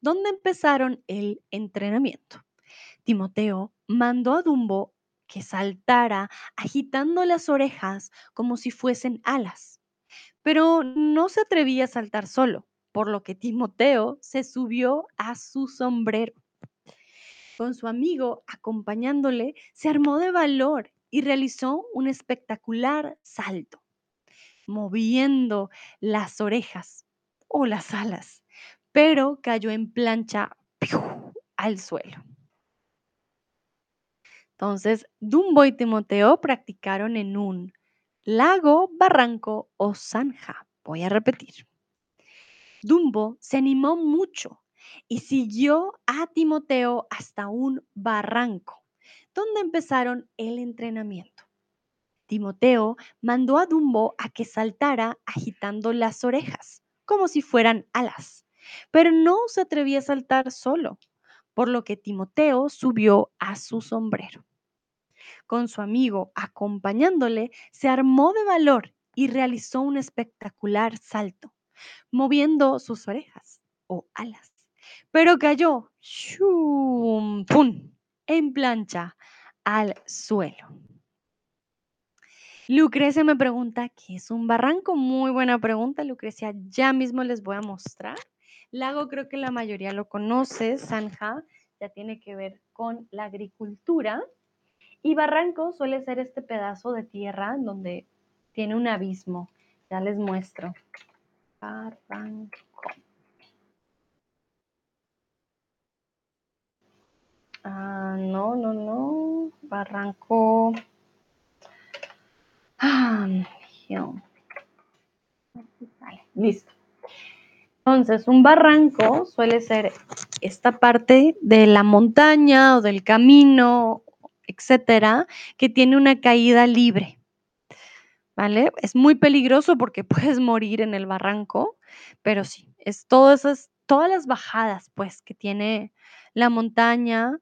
donde empezaron el entrenamiento. Timoteo mandó a Dumbo que saltara agitando las orejas como si fuesen alas, pero no se atrevía a saltar solo, por lo que Timoteo se subió a su sombrero. Con su amigo acompañándole, se armó de valor y realizó un espectacular salto, moviendo las orejas o las alas, pero cayó en plancha al suelo. Entonces, Dumbo y Timoteo practicaron en un lago, barranco o zanja. Voy a repetir. Dumbo se animó mucho y siguió a Timoteo hasta un barranco, donde empezaron el entrenamiento. Timoteo mandó a Dumbo a que saltara agitando las orejas, como si fueran alas, pero no se atrevía a saltar solo, por lo que Timoteo subió a su sombrero. Con su amigo acompañándole, se armó de valor y realizó un espectacular salto, moviendo sus orejas o alas, pero cayó ¡shum! ¡pum! en plancha al suelo. Lucrecia me pregunta, ¿qué es un barranco? Muy buena pregunta, Lucrecia. Ya mismo les voy a mostrar. Lago creo que la mayoría lo conoce, Zanja ya tiene que ver con la agricultura. Y barranco suele ser este pedazo de tierra donde tiene un abismo. Ya les muestro. Barranco. Ah, no, no, no. Barranco. Ah, Listo. Entonces, un barranco suele ser esta parte de la montaña o del camino, etcétera, que tiene una caída libre. ¿Vale? Es muy peligroso porque puedes morir en el barranco, pero sí, es todas esas, todas las bajadas, pues, que tiene la montaña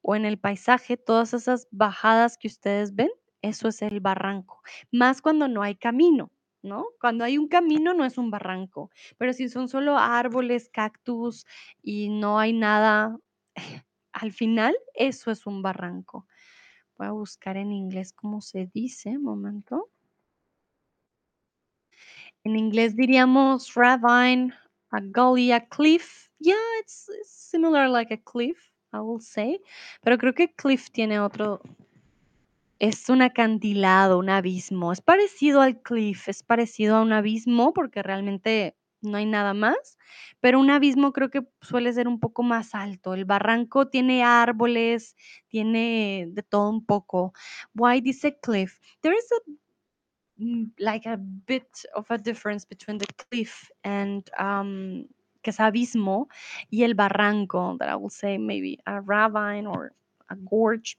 o en el paisaje, todas esas bajadas que ustedes ven, eso es el barranco. Más cuando no hay camino, ¿no? Cuando hay un camino no es un barranco, pero si son solo árboles, cactus y no hay nada al final, eso es un barranco. Voy a buscar en inglés cómo se dice, momento. En inglés diríamos ravine, a gully, a cliff. Yeah, it's, it's similar like a cliff, I will say. Pero creo que cliff tiene otro, es un acantilado, un abismo. Es parecido al cliff, es parecido a un abismo porque realmente no hay nada más, pero un abismo creo que suele ser un poco más alto. El barranco tiene árboles, tiene de todo un poco. Why dice cliff? There is a like a bit of a difference between the cliff and um, que es abismo y el barranco that I will say maybe a ravine or a gorge.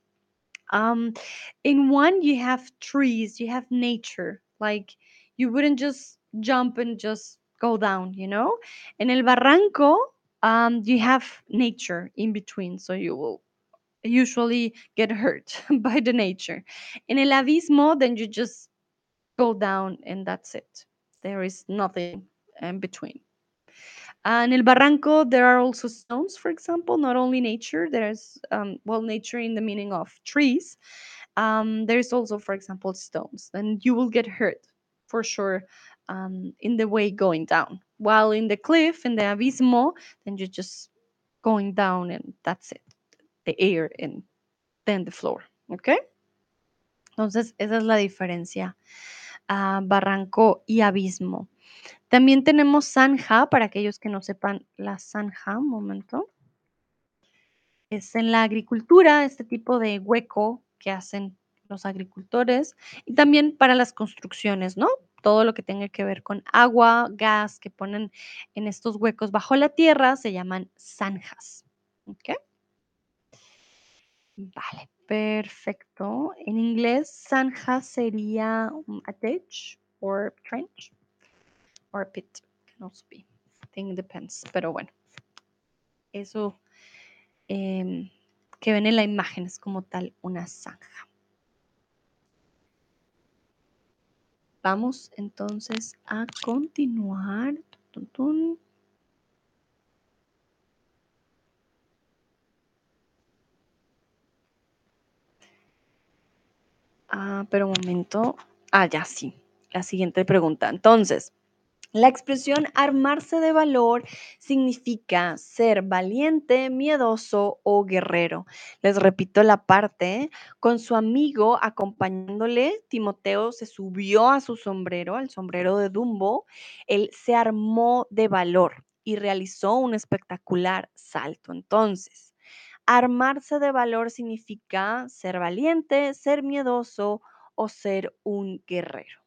Um, in one, you have trees, you have nature. Like you wouldn't just jump and just go down, you know? In el barranco, um, you have nature in between, so you will usually get hurt by the nature. In el abismo, then you just go down and that's it. There is nothing in between. In El Barranco, there are also stones, for example, not only nature, there's, um, well, nature in the meaning of trees. Um, there's also, for example, stones, and you will get hurt for sure um, in the way going down. While in the cliff, in the abismo, then you're just going down and that's it, the air and then the floor, okay? Entonces, esa es la diferencia, barranco y abismo. También tenemos zanja, para aquellos que no sepan la zanja, un momento. Es en la agricultura, este tipo de hueco que hacen los agricultores y también para las construcciones, ¿no? Todo lo que tenga que ver con agua, gas que ponen en estos huecos bajo la tierra se llaman zanjas. ¿Ok? Vale, perfecto. En inglés, zanja sería um, a ditch or trench or pit. Can also be. I think depends. Pero bueno, eso em, que ven en la imagen es como tal una zanja. Vamos entonces a continuar. Ah, pero un momento. Ah, ya sí. La siguiente pregunta. Entonces, la expresión armarse de valor significa ser valiente, miedoso o guerrero. Les repito la parte. Con su amigo acompañándole, Timoteo se subió a su sombrero, al sombrero de Dumbo. Él se armó de valor y realizó un espectacular salto. Entonces, armarse de valor significa ser valiente, ser miedoso o ser un guerrero.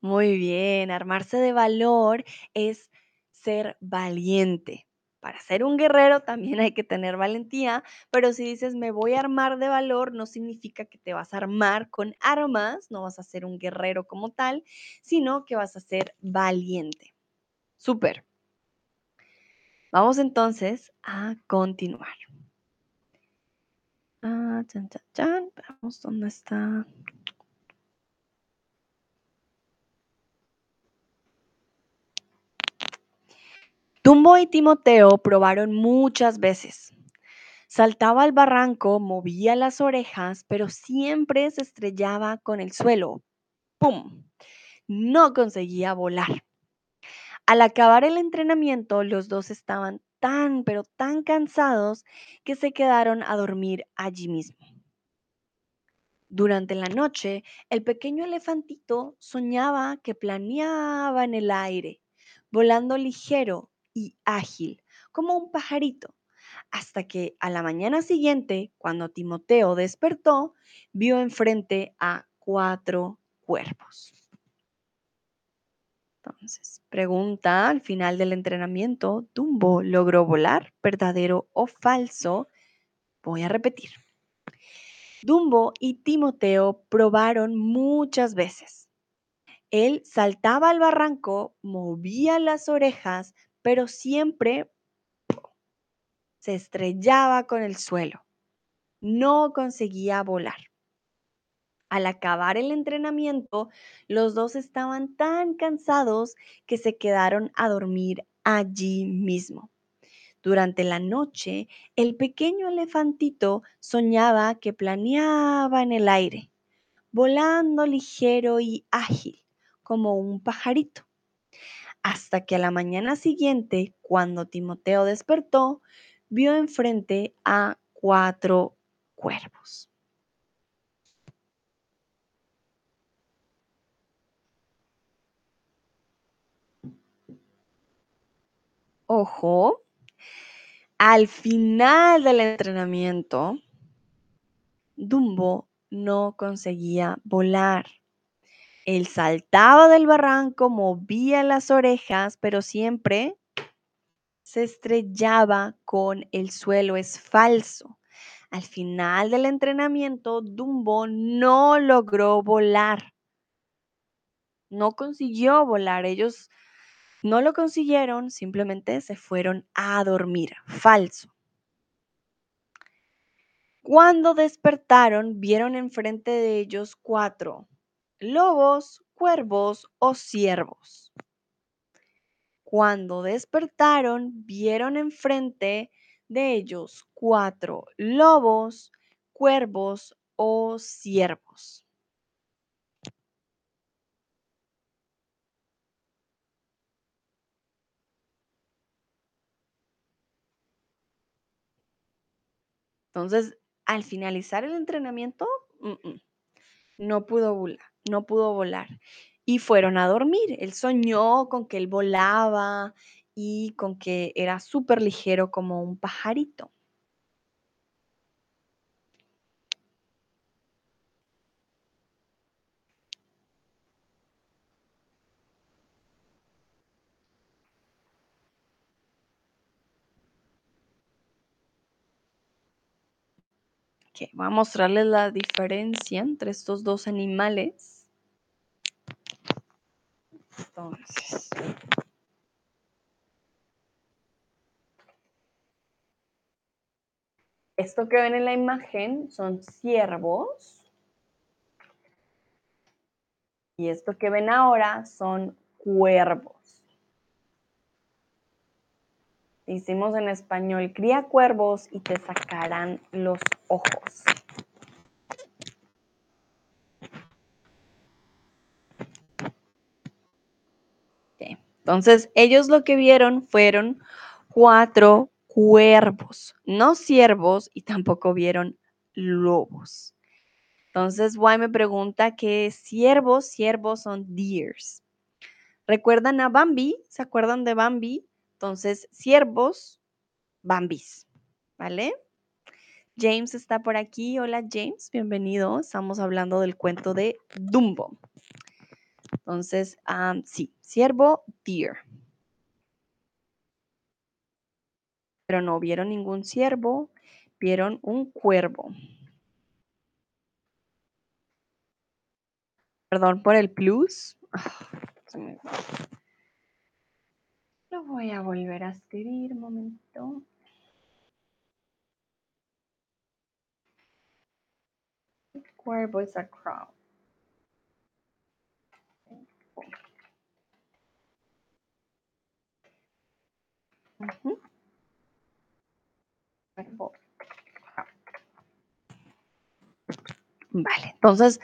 Muy bien, armarse de valor es ser valiente. Para ser un guerrero también hay que tener valentía, pero si dices me voy a armar de valor, no significa que te vas a armar con armas, no vas a ser un guerrero como tal, sino que vas a ser valiente. Súper. Vamos entonces a continuar. Ah, chan, chan, chan. Veamos dónde está. Dumbo y Timoteo probaron muchas veces. Saltaba al barranco, movía las orejas, pero siempre se estrellaba con el suelo. ¡Pum! No conseguía volar. Al acabar el entrenamiento, los dos estaban tan, pero tan cansados que se quedaron a dormir allí mismo. Durante la noche, el pequeño elefantito soñaba que planeaba en el aire, volando ligero y ágil, como un pajarito, hasta que a la mañana siguiente, cuando Timoteo despertó, vio enfrente a cuatro cuervos. Entonces, pregunta al final del entrenamiento, ¿Dumbo logró volar? ¿Verdadero o falso? Voy a repetir. Dumbo y Timoteo probaron muchas veces. Él saltaba al barranco, movía las orejas, pero siempre se estrellaba con el suelo. No conseguía volar. Al acabar el entrenamiento, los dos estaban tan cansados que se quedaron a dormir allí mismo. Durante la noche, el pequeño elefantito soñaba que planeaba en el aire, volando ligero y ágil, como un pajarito. Hasta que a la mañana siguiente, cuando Timoteo despertó, vio enfrente a cuatro cuervos. Ojo, al final del entrenamiento, Dumbo no conseguía volar. Él saltaba del barranco, movía las orejas, pero siempre se estrellaba con el suelo. Es falso. Al final del entrenamiento, Dumbo no logró volar. No consiguió volar. Ellos no lo consiguieron, simplemente se fueron a dormir. Falso. Cuando despertaron, vieron enfrente de ellos cuatro lobos, cuervos o ciervos. Cuando despertaron, vieron enfrente de ellos cuatro lobos, cuervos o ciervos. Entonces, al finalizar el entrenamiento, mm, mm, no pudo volar, no pudo volar. Y fueron a dormir. Él soñó con que él volaba y con que era súper ligero como un pajarito. Ok, voy a mostrarles la diferencia entre estos dos animales. Entonces, esto que ven en la imagen son ciervos. Y esto que ven ahora son cuervos. Hicimos en español, cría cuervos y te sacarán los ojos. Entonces, ellos lo que vieron fueron cuatro cuervos, no ciervos y tampoco vieron lobos. Entonces, Guay me pregunta qué es ciervos. Ciervos son deers. ¿Recuerdan a Bambi? ¿Se acuerdan de Bambi? Entonces, ciervos, Bambis, ¿vale? James está por aquí. Hola James, bienvenido. Estamos hablando del cuento de Dumbo. Entonces, am, sí, ciervo, deer. Pero no vieron ningún ciervo, vieron un cuervo. Perdón por el plus. Ah, se me fue. Lo voy a volver a escribir un momento. Cuervo is a crow. Ujú. Cuervo. Vale, entonces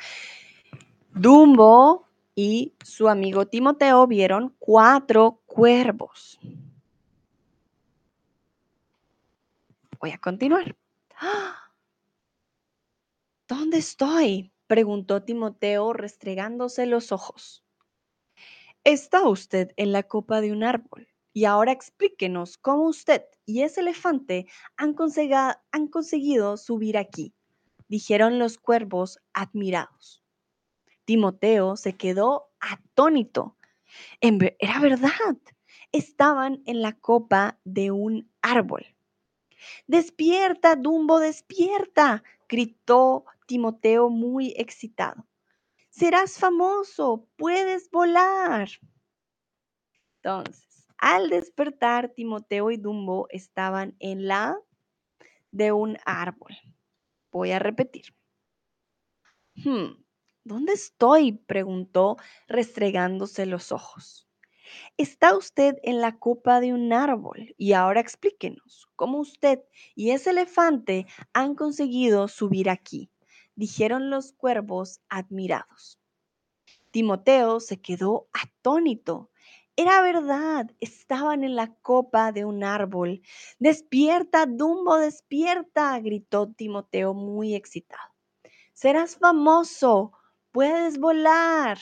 Dumbo y su amigo Timoteo vieron cuatro cuervos. Voy a continuar. ¿Dónde estoy? preguntó Timoteo restregándose los ojos. Está usted en la copa de un árbol. Y ahora explíquenos cómo usted y ese elefante han, han conseguido subir aquí, dijeron los cuervos admirados. Timoteo se quedó atónito. Era verdad. Estaban en la copa de un árbol. Despierta, Dumbo, despierta, gritó Timoteo muy excitado. Serás famoso, puedes volar. Entonces, al despertar, Timoteo y Dumbo estaban en la de un árbol. Voy a repetir. Hmm, ¿Dónde estoy? preguntó, restregándose los ojos. Está usted en la copa de un árbol y ahora explíquenos cómo usted y ese elefante han conseguido subir aquí, dijeron los cuervos admirados. Timoteo se quedó atónito. Era verdad, estaban en la copa de un árbol. Despierta, Dumbo, despierta, gritó Timoteo muy excitado. Serás famoso, puedes volar.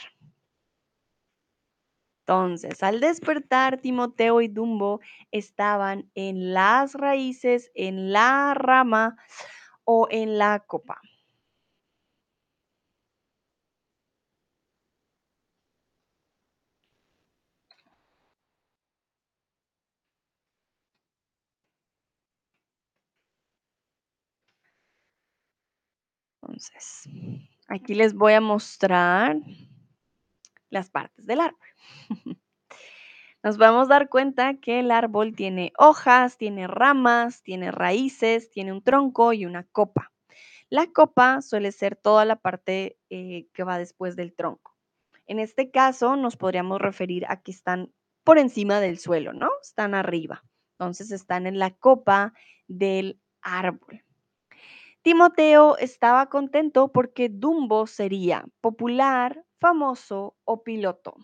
Entonces, al despertar, Timoteo y Dumbo estaban en las raíces, en la rama o en la copa. Entonces, aquí les voy a mostrar las partes del árbol. Nos vamos a dar cuenta que el árbol tiene hojas, tiene ramas, tiene raíces, tiene un tronco y una copa. La copa suele ser toda la parte eh, que va después del tronco. En este caso nos podríamos referir a que están por encima del suelo, ¿no? Están arriba. Entonces están en la copa del árbol. Timoteo estaba contento porque Dumbo sería popular, famoso o piloto.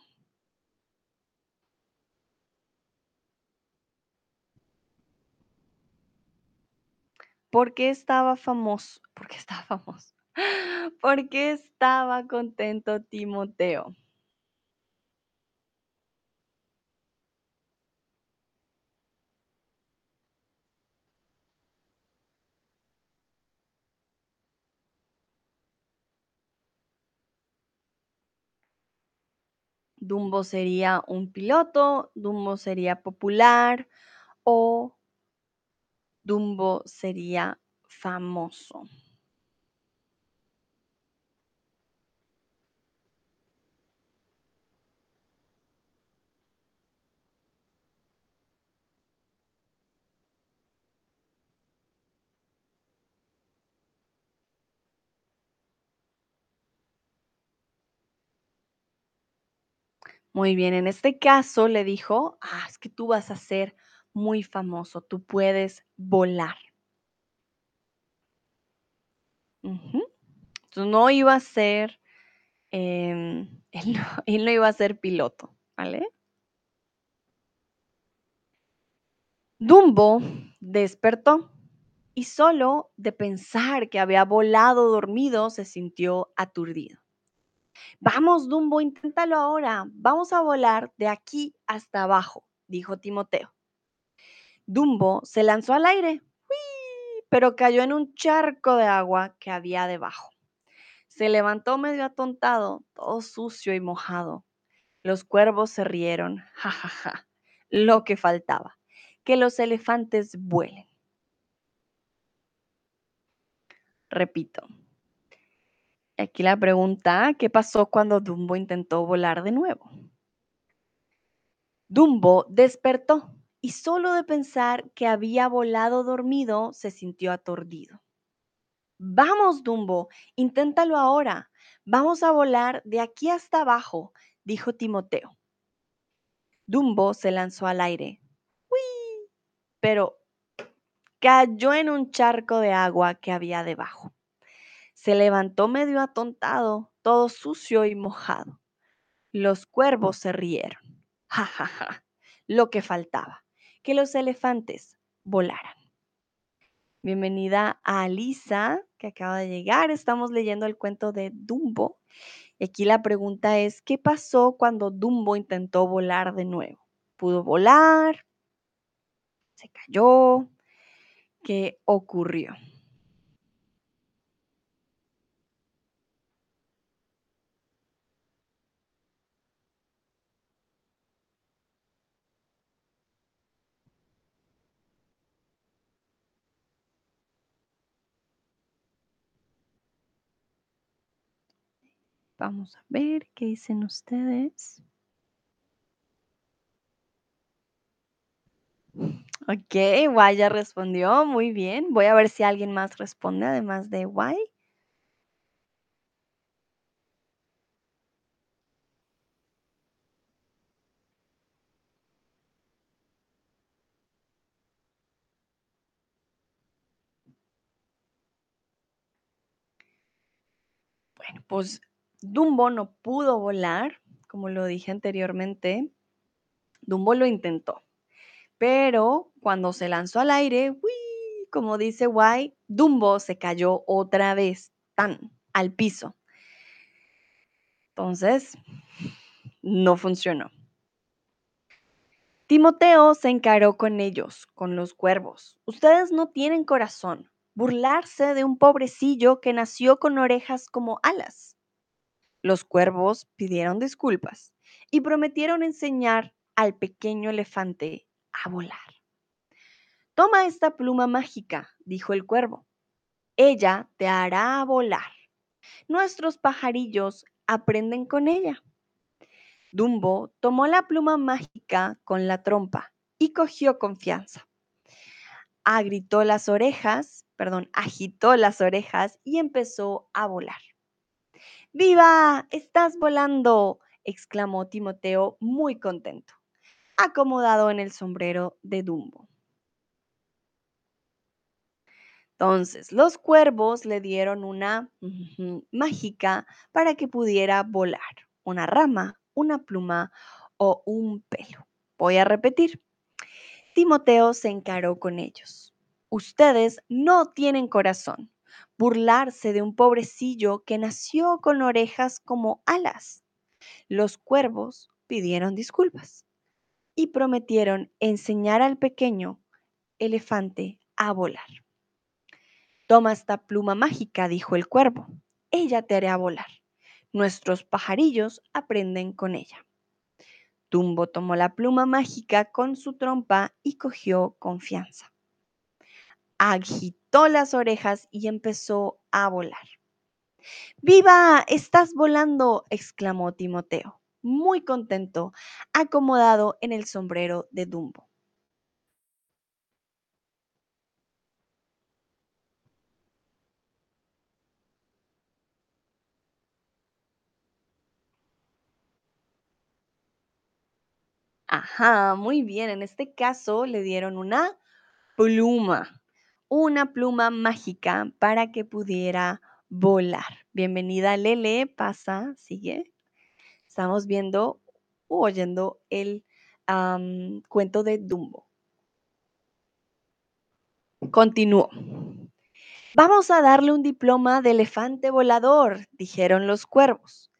¿Por qué estaba famoso? ¿Por qué estaba famoso? ¿Por qué estaba contento Timoteo? Dumbo sería un piloto, Dumbo sería popular o Dumbo sería famoso. Muy bien, en este caso le dijo, ah, es que tú vas a ser muy famoso, tú puedes volar. Ujú. Entonces no iba a ser, em, él no, él no iba a ser piloto, ¿vale? Dumbo despertó y solo de pensar que había volado dormido se sintió aturdido. Vamos, Dumbo, inténtalo ahora. Vamos a volar de aquí hasta abajo, dijo Timoteo. Dumbo se lanzó al aire, pero cayó en un charco de agua que había debajo. Se levantó medio atontado, todo sucio y mojado. Los cuervos se rieron, ja, ja, ja. Lo que faltaba, que los elefantes vuelen. Repito. Aquí la pregunta, ¿qué pasó cuando Dumbo intentó volar de nuevo? Dumbo despertó y solo de pensar que había volado dormido se sintió aturdido. Vamos, Dumbo, inténtalo ahora. Vamos a volar de aquí hasta abajo, dijo Timoteo. Dumbo se lanzó al aire, ¡Uii! pero cayó en un charco de agua que había debajo. Se levantó medio atontado, todo sucio y mojado. Los cuervos se rieron. Ja, ja, ja. Lo que faltaba, que los elefantes volaran. Bienvenida a Alisa, que acaba de llegar. Estamos leyendo el cuento de Dumbo. Y aquí la pregunta es, ¿qué pasó cuando Dumbo intentó volar de nuevo? ¿Pudo volar? ¿Se cayó? ¿Qué ocurrió? Vamos a ver qué dicen ustedes. Ok, Guay ya respondió, muy bien. Voy a ver si alguien más responde además de Guay. Bueno, pues Dumbo no pudo volar, como lo dije anteriormente. Dumbo lo intentó, pero cuando se lanzó al aire, ¡uy! como dice Guay, Dumbo se cayó otra vez, tan, al piso. Entonces, no funcionó. Timoteo se encaró con ellos, con los cuervos. Ustedes no tienen corazón. Burlarse de un pobrecillo que nació con orejas como alas. Los cuervos pidieron disculpas y prometieron enseñar al pequeño elefante a volar. Toma esta pluma mágica, dijo el cuervo. Ella te hará volar. Nuestros pajarillos aprenden con ella. Dumbo tomó la pluma mágica con la trompa y cogió confianza. Agritó las orejas, perdón, agitó las orejas y empezó a volar. ¡Viva! ¡Estás volando! exclamó Timoteo muy contento, acomodado en el sombrero de Dumbo. Entonces, los cuervos le dieron una mágica para que pudiera volar, una rama, una pluma o un pelo. Voy a repetir. Timoteo se encaró con ellos. Ustedes no tienen corazón. Burlarse de un pobrecillo que nació con orejas como alas. Los cuervos pidieron disculpas y prometieron enseñar al pequeño elefante a volar. Toma esta pluma mágica, dijo el cuervo. Ella te hará volar. Nuestros pajarillos aprenden con ella. Dumbo tomó la pluma mágica con su trompa y cogió confianza. Agitó las orejas y empezó a volar. ¡Viva! ¡Estás volando! exclamó Timoteo, muy contento, acomodado en el sombrero de Dumbo. Ajá, muy bien. En este caso le dieron una pluma, una pluma mágica para que pudiera volar. Bienvenida Lele, pasa, sigue. Estamos viendo u oyendo el cuento de Dumbo. Continúo. Vamos a darle un diploma de elefante volador, dijeron los cuervos,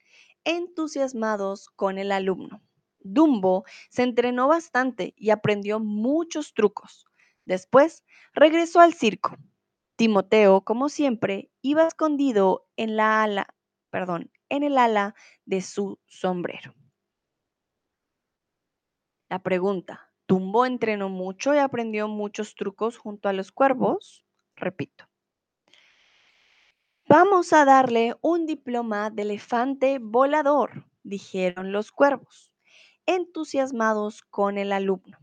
entusiasmados con el alumno. Dumbo se entrenó bastante y aprendió muchos trucos. Después regresó al circo. Timoteo, como siempre, iba escondido en la ala, perdón, en el ala de su sombrero. La pregunta, ¿Dumbo entrenó mucho y aprendió muchos trucos junto a los cuervos? Repito. Vamos a darle un diploma de elefante volador, dijeron los cuervos, entusiasmados con el alumno.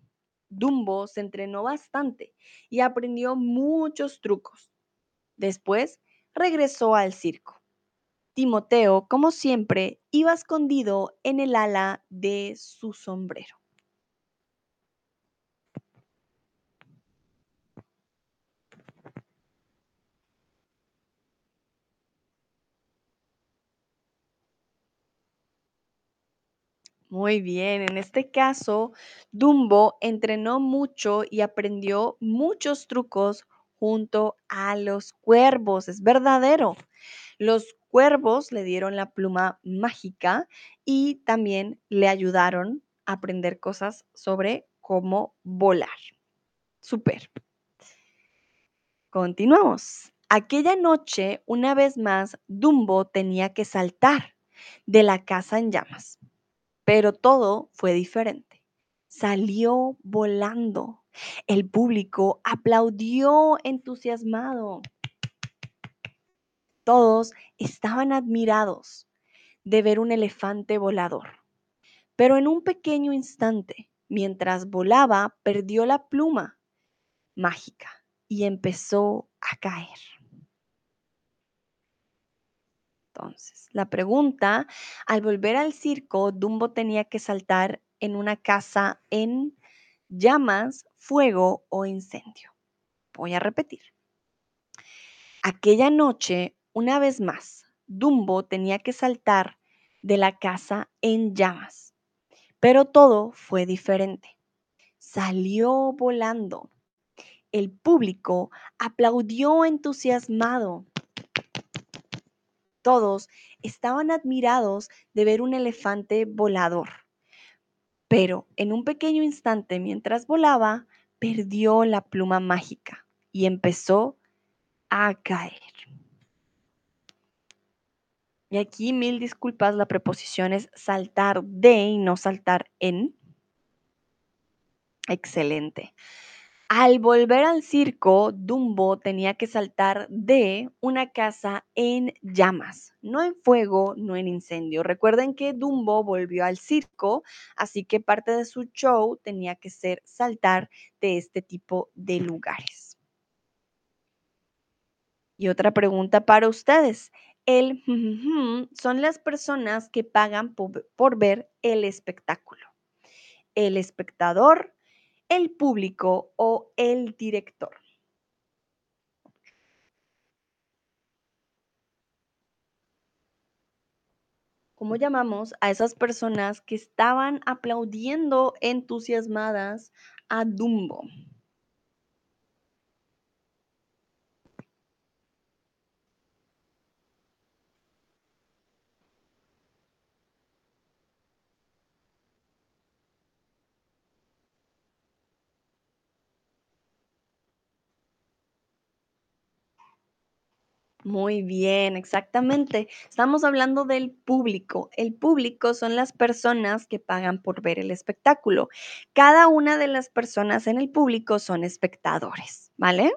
Dumbo se entrenó bastante y aprendió muchos trucos. Después regresó al circo. Timoteo, como siempre, iba escondido en el ala de su sombrero. Muy bien, en este caso, Dumbo entrenó mucho y aprendió muchos trucos junto a los cuervos. Es verdadero. Los cuervos le dieron la pluma mágica y también le ayudaron a aprender cosas sobre cómo volar. Super. Continuamos. Aquella noche, una vez más, Dumbo tenía que saltar de la casa en llamas. Pero todo fue diferente. Salió volando. El público aplaudió entusiasmado. Todos estaban admirados de ver un elefante volador. Pero en un pequeño instante, mientras volaba, perdió la pluma mágica y empezó a caer. Entonces, la pregunta, al volver al circo, Dumbo tenía que saltar en una casa en llamas, fuego o incendio. Voy a repetir. Aquella noche, una vez más, Dumbo tenía que saltar de la casa en llamas, pero todo fue diferente. Salió volando. El público aplaudió entusiasmado todos estaban admirados de ver un elefante volador. Pero en un pequeño instante, mientras volaba, perdió la pluma mágica y empezó a caer. Y aquí mil disculpas, la preposición es saltar de y no saltar en. Excelente. Al volver al circo, Dumbo tenía que saltar de una casa en llamas, no en fuego, no en incendio. Recuerden que Dumbo volvió al circo, así que parte de su show tenía que ser saltar de este tipo de lugares. Y otra pregunta para ustedes. El son las personas que pagan por, ver el espectáculo. El espectador, el público o el director. ¿Cómo llamamos a esas personas que estaban aplaudiendo entusiasmadas a Dumbo? Muy bien, exactamente. Estamos hablando del público. El público son las personas que pagan por ver el espectáculo. Cada una de las personas en el público son espectadores, ¿vale?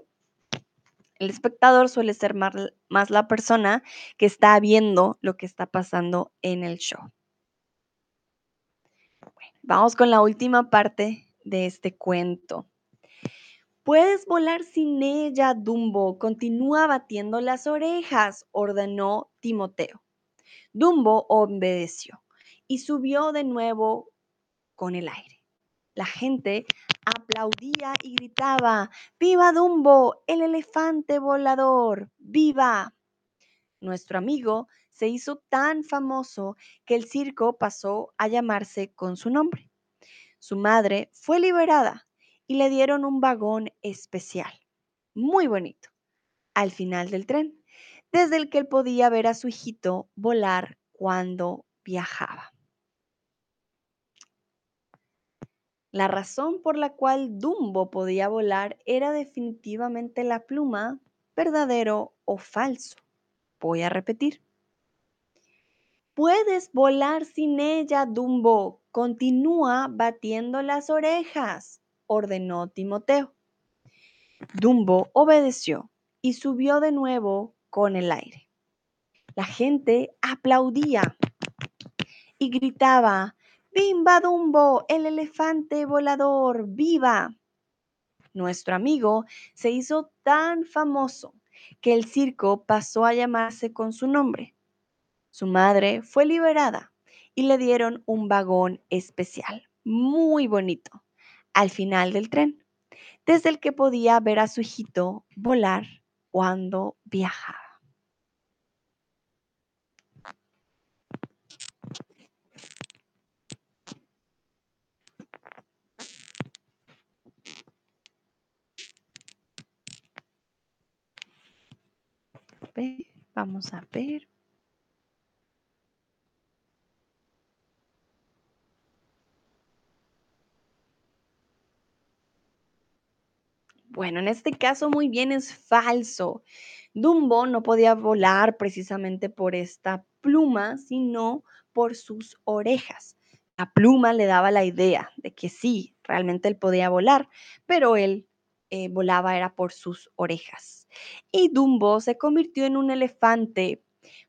El espectador suele ser más, la persona que está viendo lo que está pasando en el show. Vamos con la última parte de este cuento. Puedes volar sin ella, Dumbo. Continúa batiendo las orejas, ordenó Timoteo. Dumbo obedeció y subió de nuevo con el aire. la gente aplaudía y gritaba, ¡Viva Dumbo, el elefante volador! ¡Viva! Nuestro amigo se hizo tan famoso que el circo pasó a llamarse con su nombre. Su madre fue liberada y le dieron un vagón especial, muy bonito, al final del tren, desde el que él podía ver a su hijito volar cuando viajaba. La razón por la cual Dumbo podía volar era definitivamente la pluma, verdadero o falso. Voy a repetir. Puedes volar sin ella, Dumbo. Continúa batiendo las orejas, ordenó Timoteo. Dumbo obedeció y subió de nuevo con el aire. La gente aplaudía y gritaba, ¡Bimba Dumbo, el elefante volador! ¡Viva! Nuestro amigo se hizo tan famoso que el circo pasó a llamarse con su nombre. Su madre fue liberada y le dieron un vagón especial, muy bonito, al final del tren, desde el que podía ver a su hijito volar cuando viajaba. Vamos a ver. Bueno, en este caso muy bien es falso. Dumbo no podía volar precisamente por esta pluma, sino por sus orejas. La pluma le daba la idea de que sí, realmente él podía volar, pero él eh, volaba era por sus orejas. Y Dumbo se convirtió en un elefante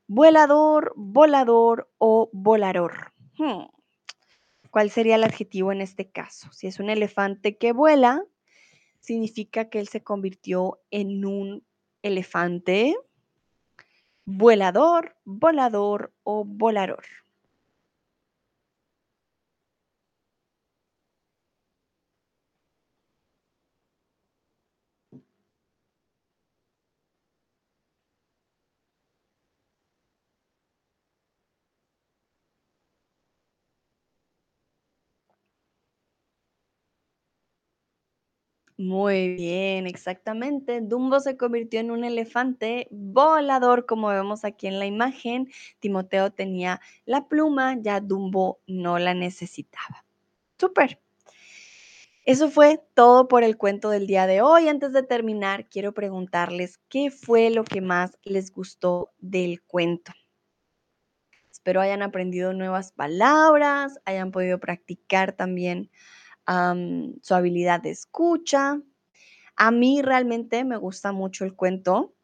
volador, volador o volador. Hmm. ¿Cuál sería el adjetivo en este caso? Si es un elefante que vuela, significa que él se convirtió en un elefante volador, volador o volador. Muy bien, exactamente. Dumbo se convirtió en un elefante volador, como vemos aquí en la imagen. Timoteo tenía la pluma, ya Dumbo no la necesitaba. Súper. Eso fue todo por el cuento del día de hoy. Antes de terminar, quiero preguntarles qué fue lo que más les gustó del cuento. Espero hayan aprendido nuevas palabras, hayan podido practicar también su habilidad de escucha. A mí realmente me gusta mucho el cuento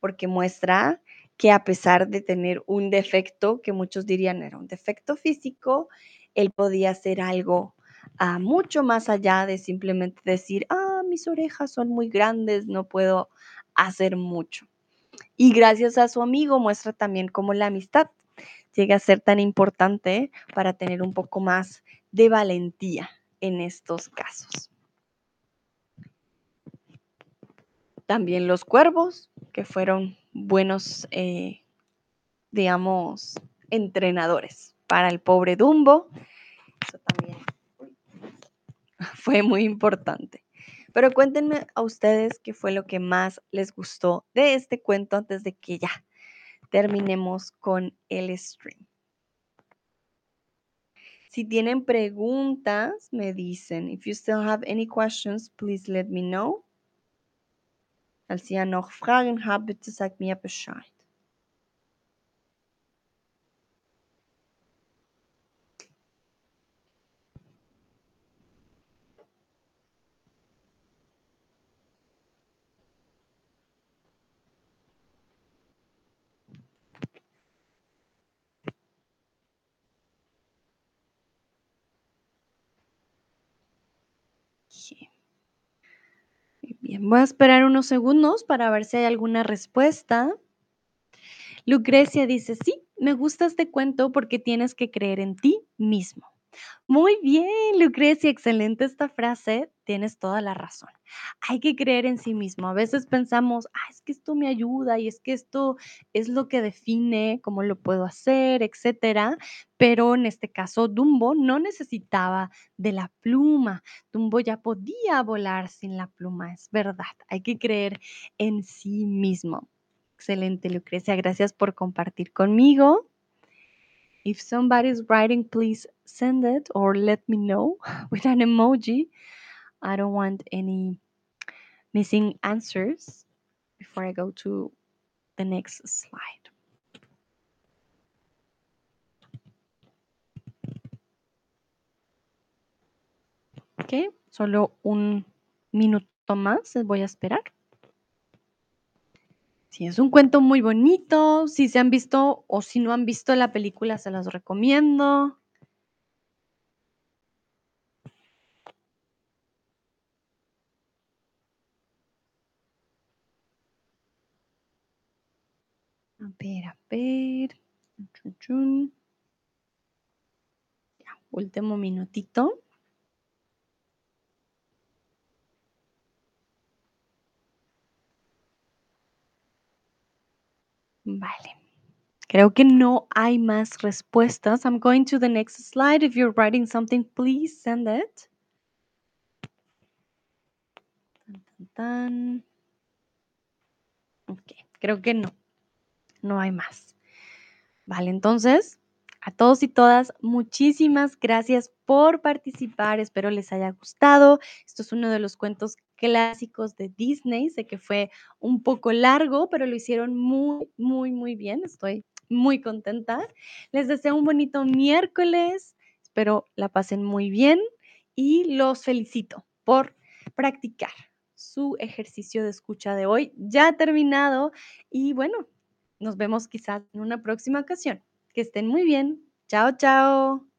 porque muestra que a pesar de tener un defecto, que muchos dirían era un defecto físico, él podía hacer algo ah, mucho más allá de simplemente decir, ah, mis orejas son muy grandes, no puedo hacer mucho. Y gracias a su amigo muestra también cómo la amistad llega a ser tan importante para tener un poco más de valentía en estos casos. También los cuervos, que fueron buenos, eh, digamos, entrenadores para el pobre Dumbo. Eso también fue muy importante. Pero cuéntenme a ustedes qué fue lo que más les gustó de este cuento antes de que ya terminemos con el stream. Si tienen preguntas, me dicen. If you still have any questions, please let me know. Falls ihr noch Fragen habt, bitte sagt mir Bescheid. Bien, voy a esperar unos segundos para ver si hay alguna respuesta. Lucrecia dice, sí, me gusta este cuento porque tienes que creer en ti mismo. Muy bien, Lucrecia, excelente esta frase. Tienes toda la razón. Hay que creer en sí mismo. A veces pensamos, ah, es que esto me ayuda y es que esto es lo que define cómo lo puedo hacer, etcétera. Pero en este caso, Dumbo no necesitaba de la pluma. Dumbo ya podía volar sin la pluma, es verdad. Hay que creer en sí mismo. Excelente, Lucrecia. Gracias por compartir conmigo. If somebody's writing, please send it or let me know with an emoji. I don't want any missing answers before I go to the next slide. Ok, solo un minuto más, voy a esperar. Sí, es un cuento muy bonito. Si se han visto o si no han visto la película, se los recomiendo. A ver, a ver. Chun. Ya, último minutito. Vale. Creo que no hay más respuestas. I'm going to the next slide. If you're writing something, please send it. Tan, tan, tan. Ok, creo que no. No hay más. Vale, entonces, a todos y todas, muchísimas gracias por participar. Espero les haya gustado. Esto es uno de los cuentos clásicos de Disney. Sé que fue un poco largo, pero lo hicieron muy, muy, muy bien. Estoy muy contenta. Les deseo un bonito miércoles. Espero la pasen muy bien y los felicito por practicar su ejercicio de escucha de hoy. Ya terminado y bueno, nos vemos quizás en una próxima ocasión. Que estén muy bien. Chao, chao.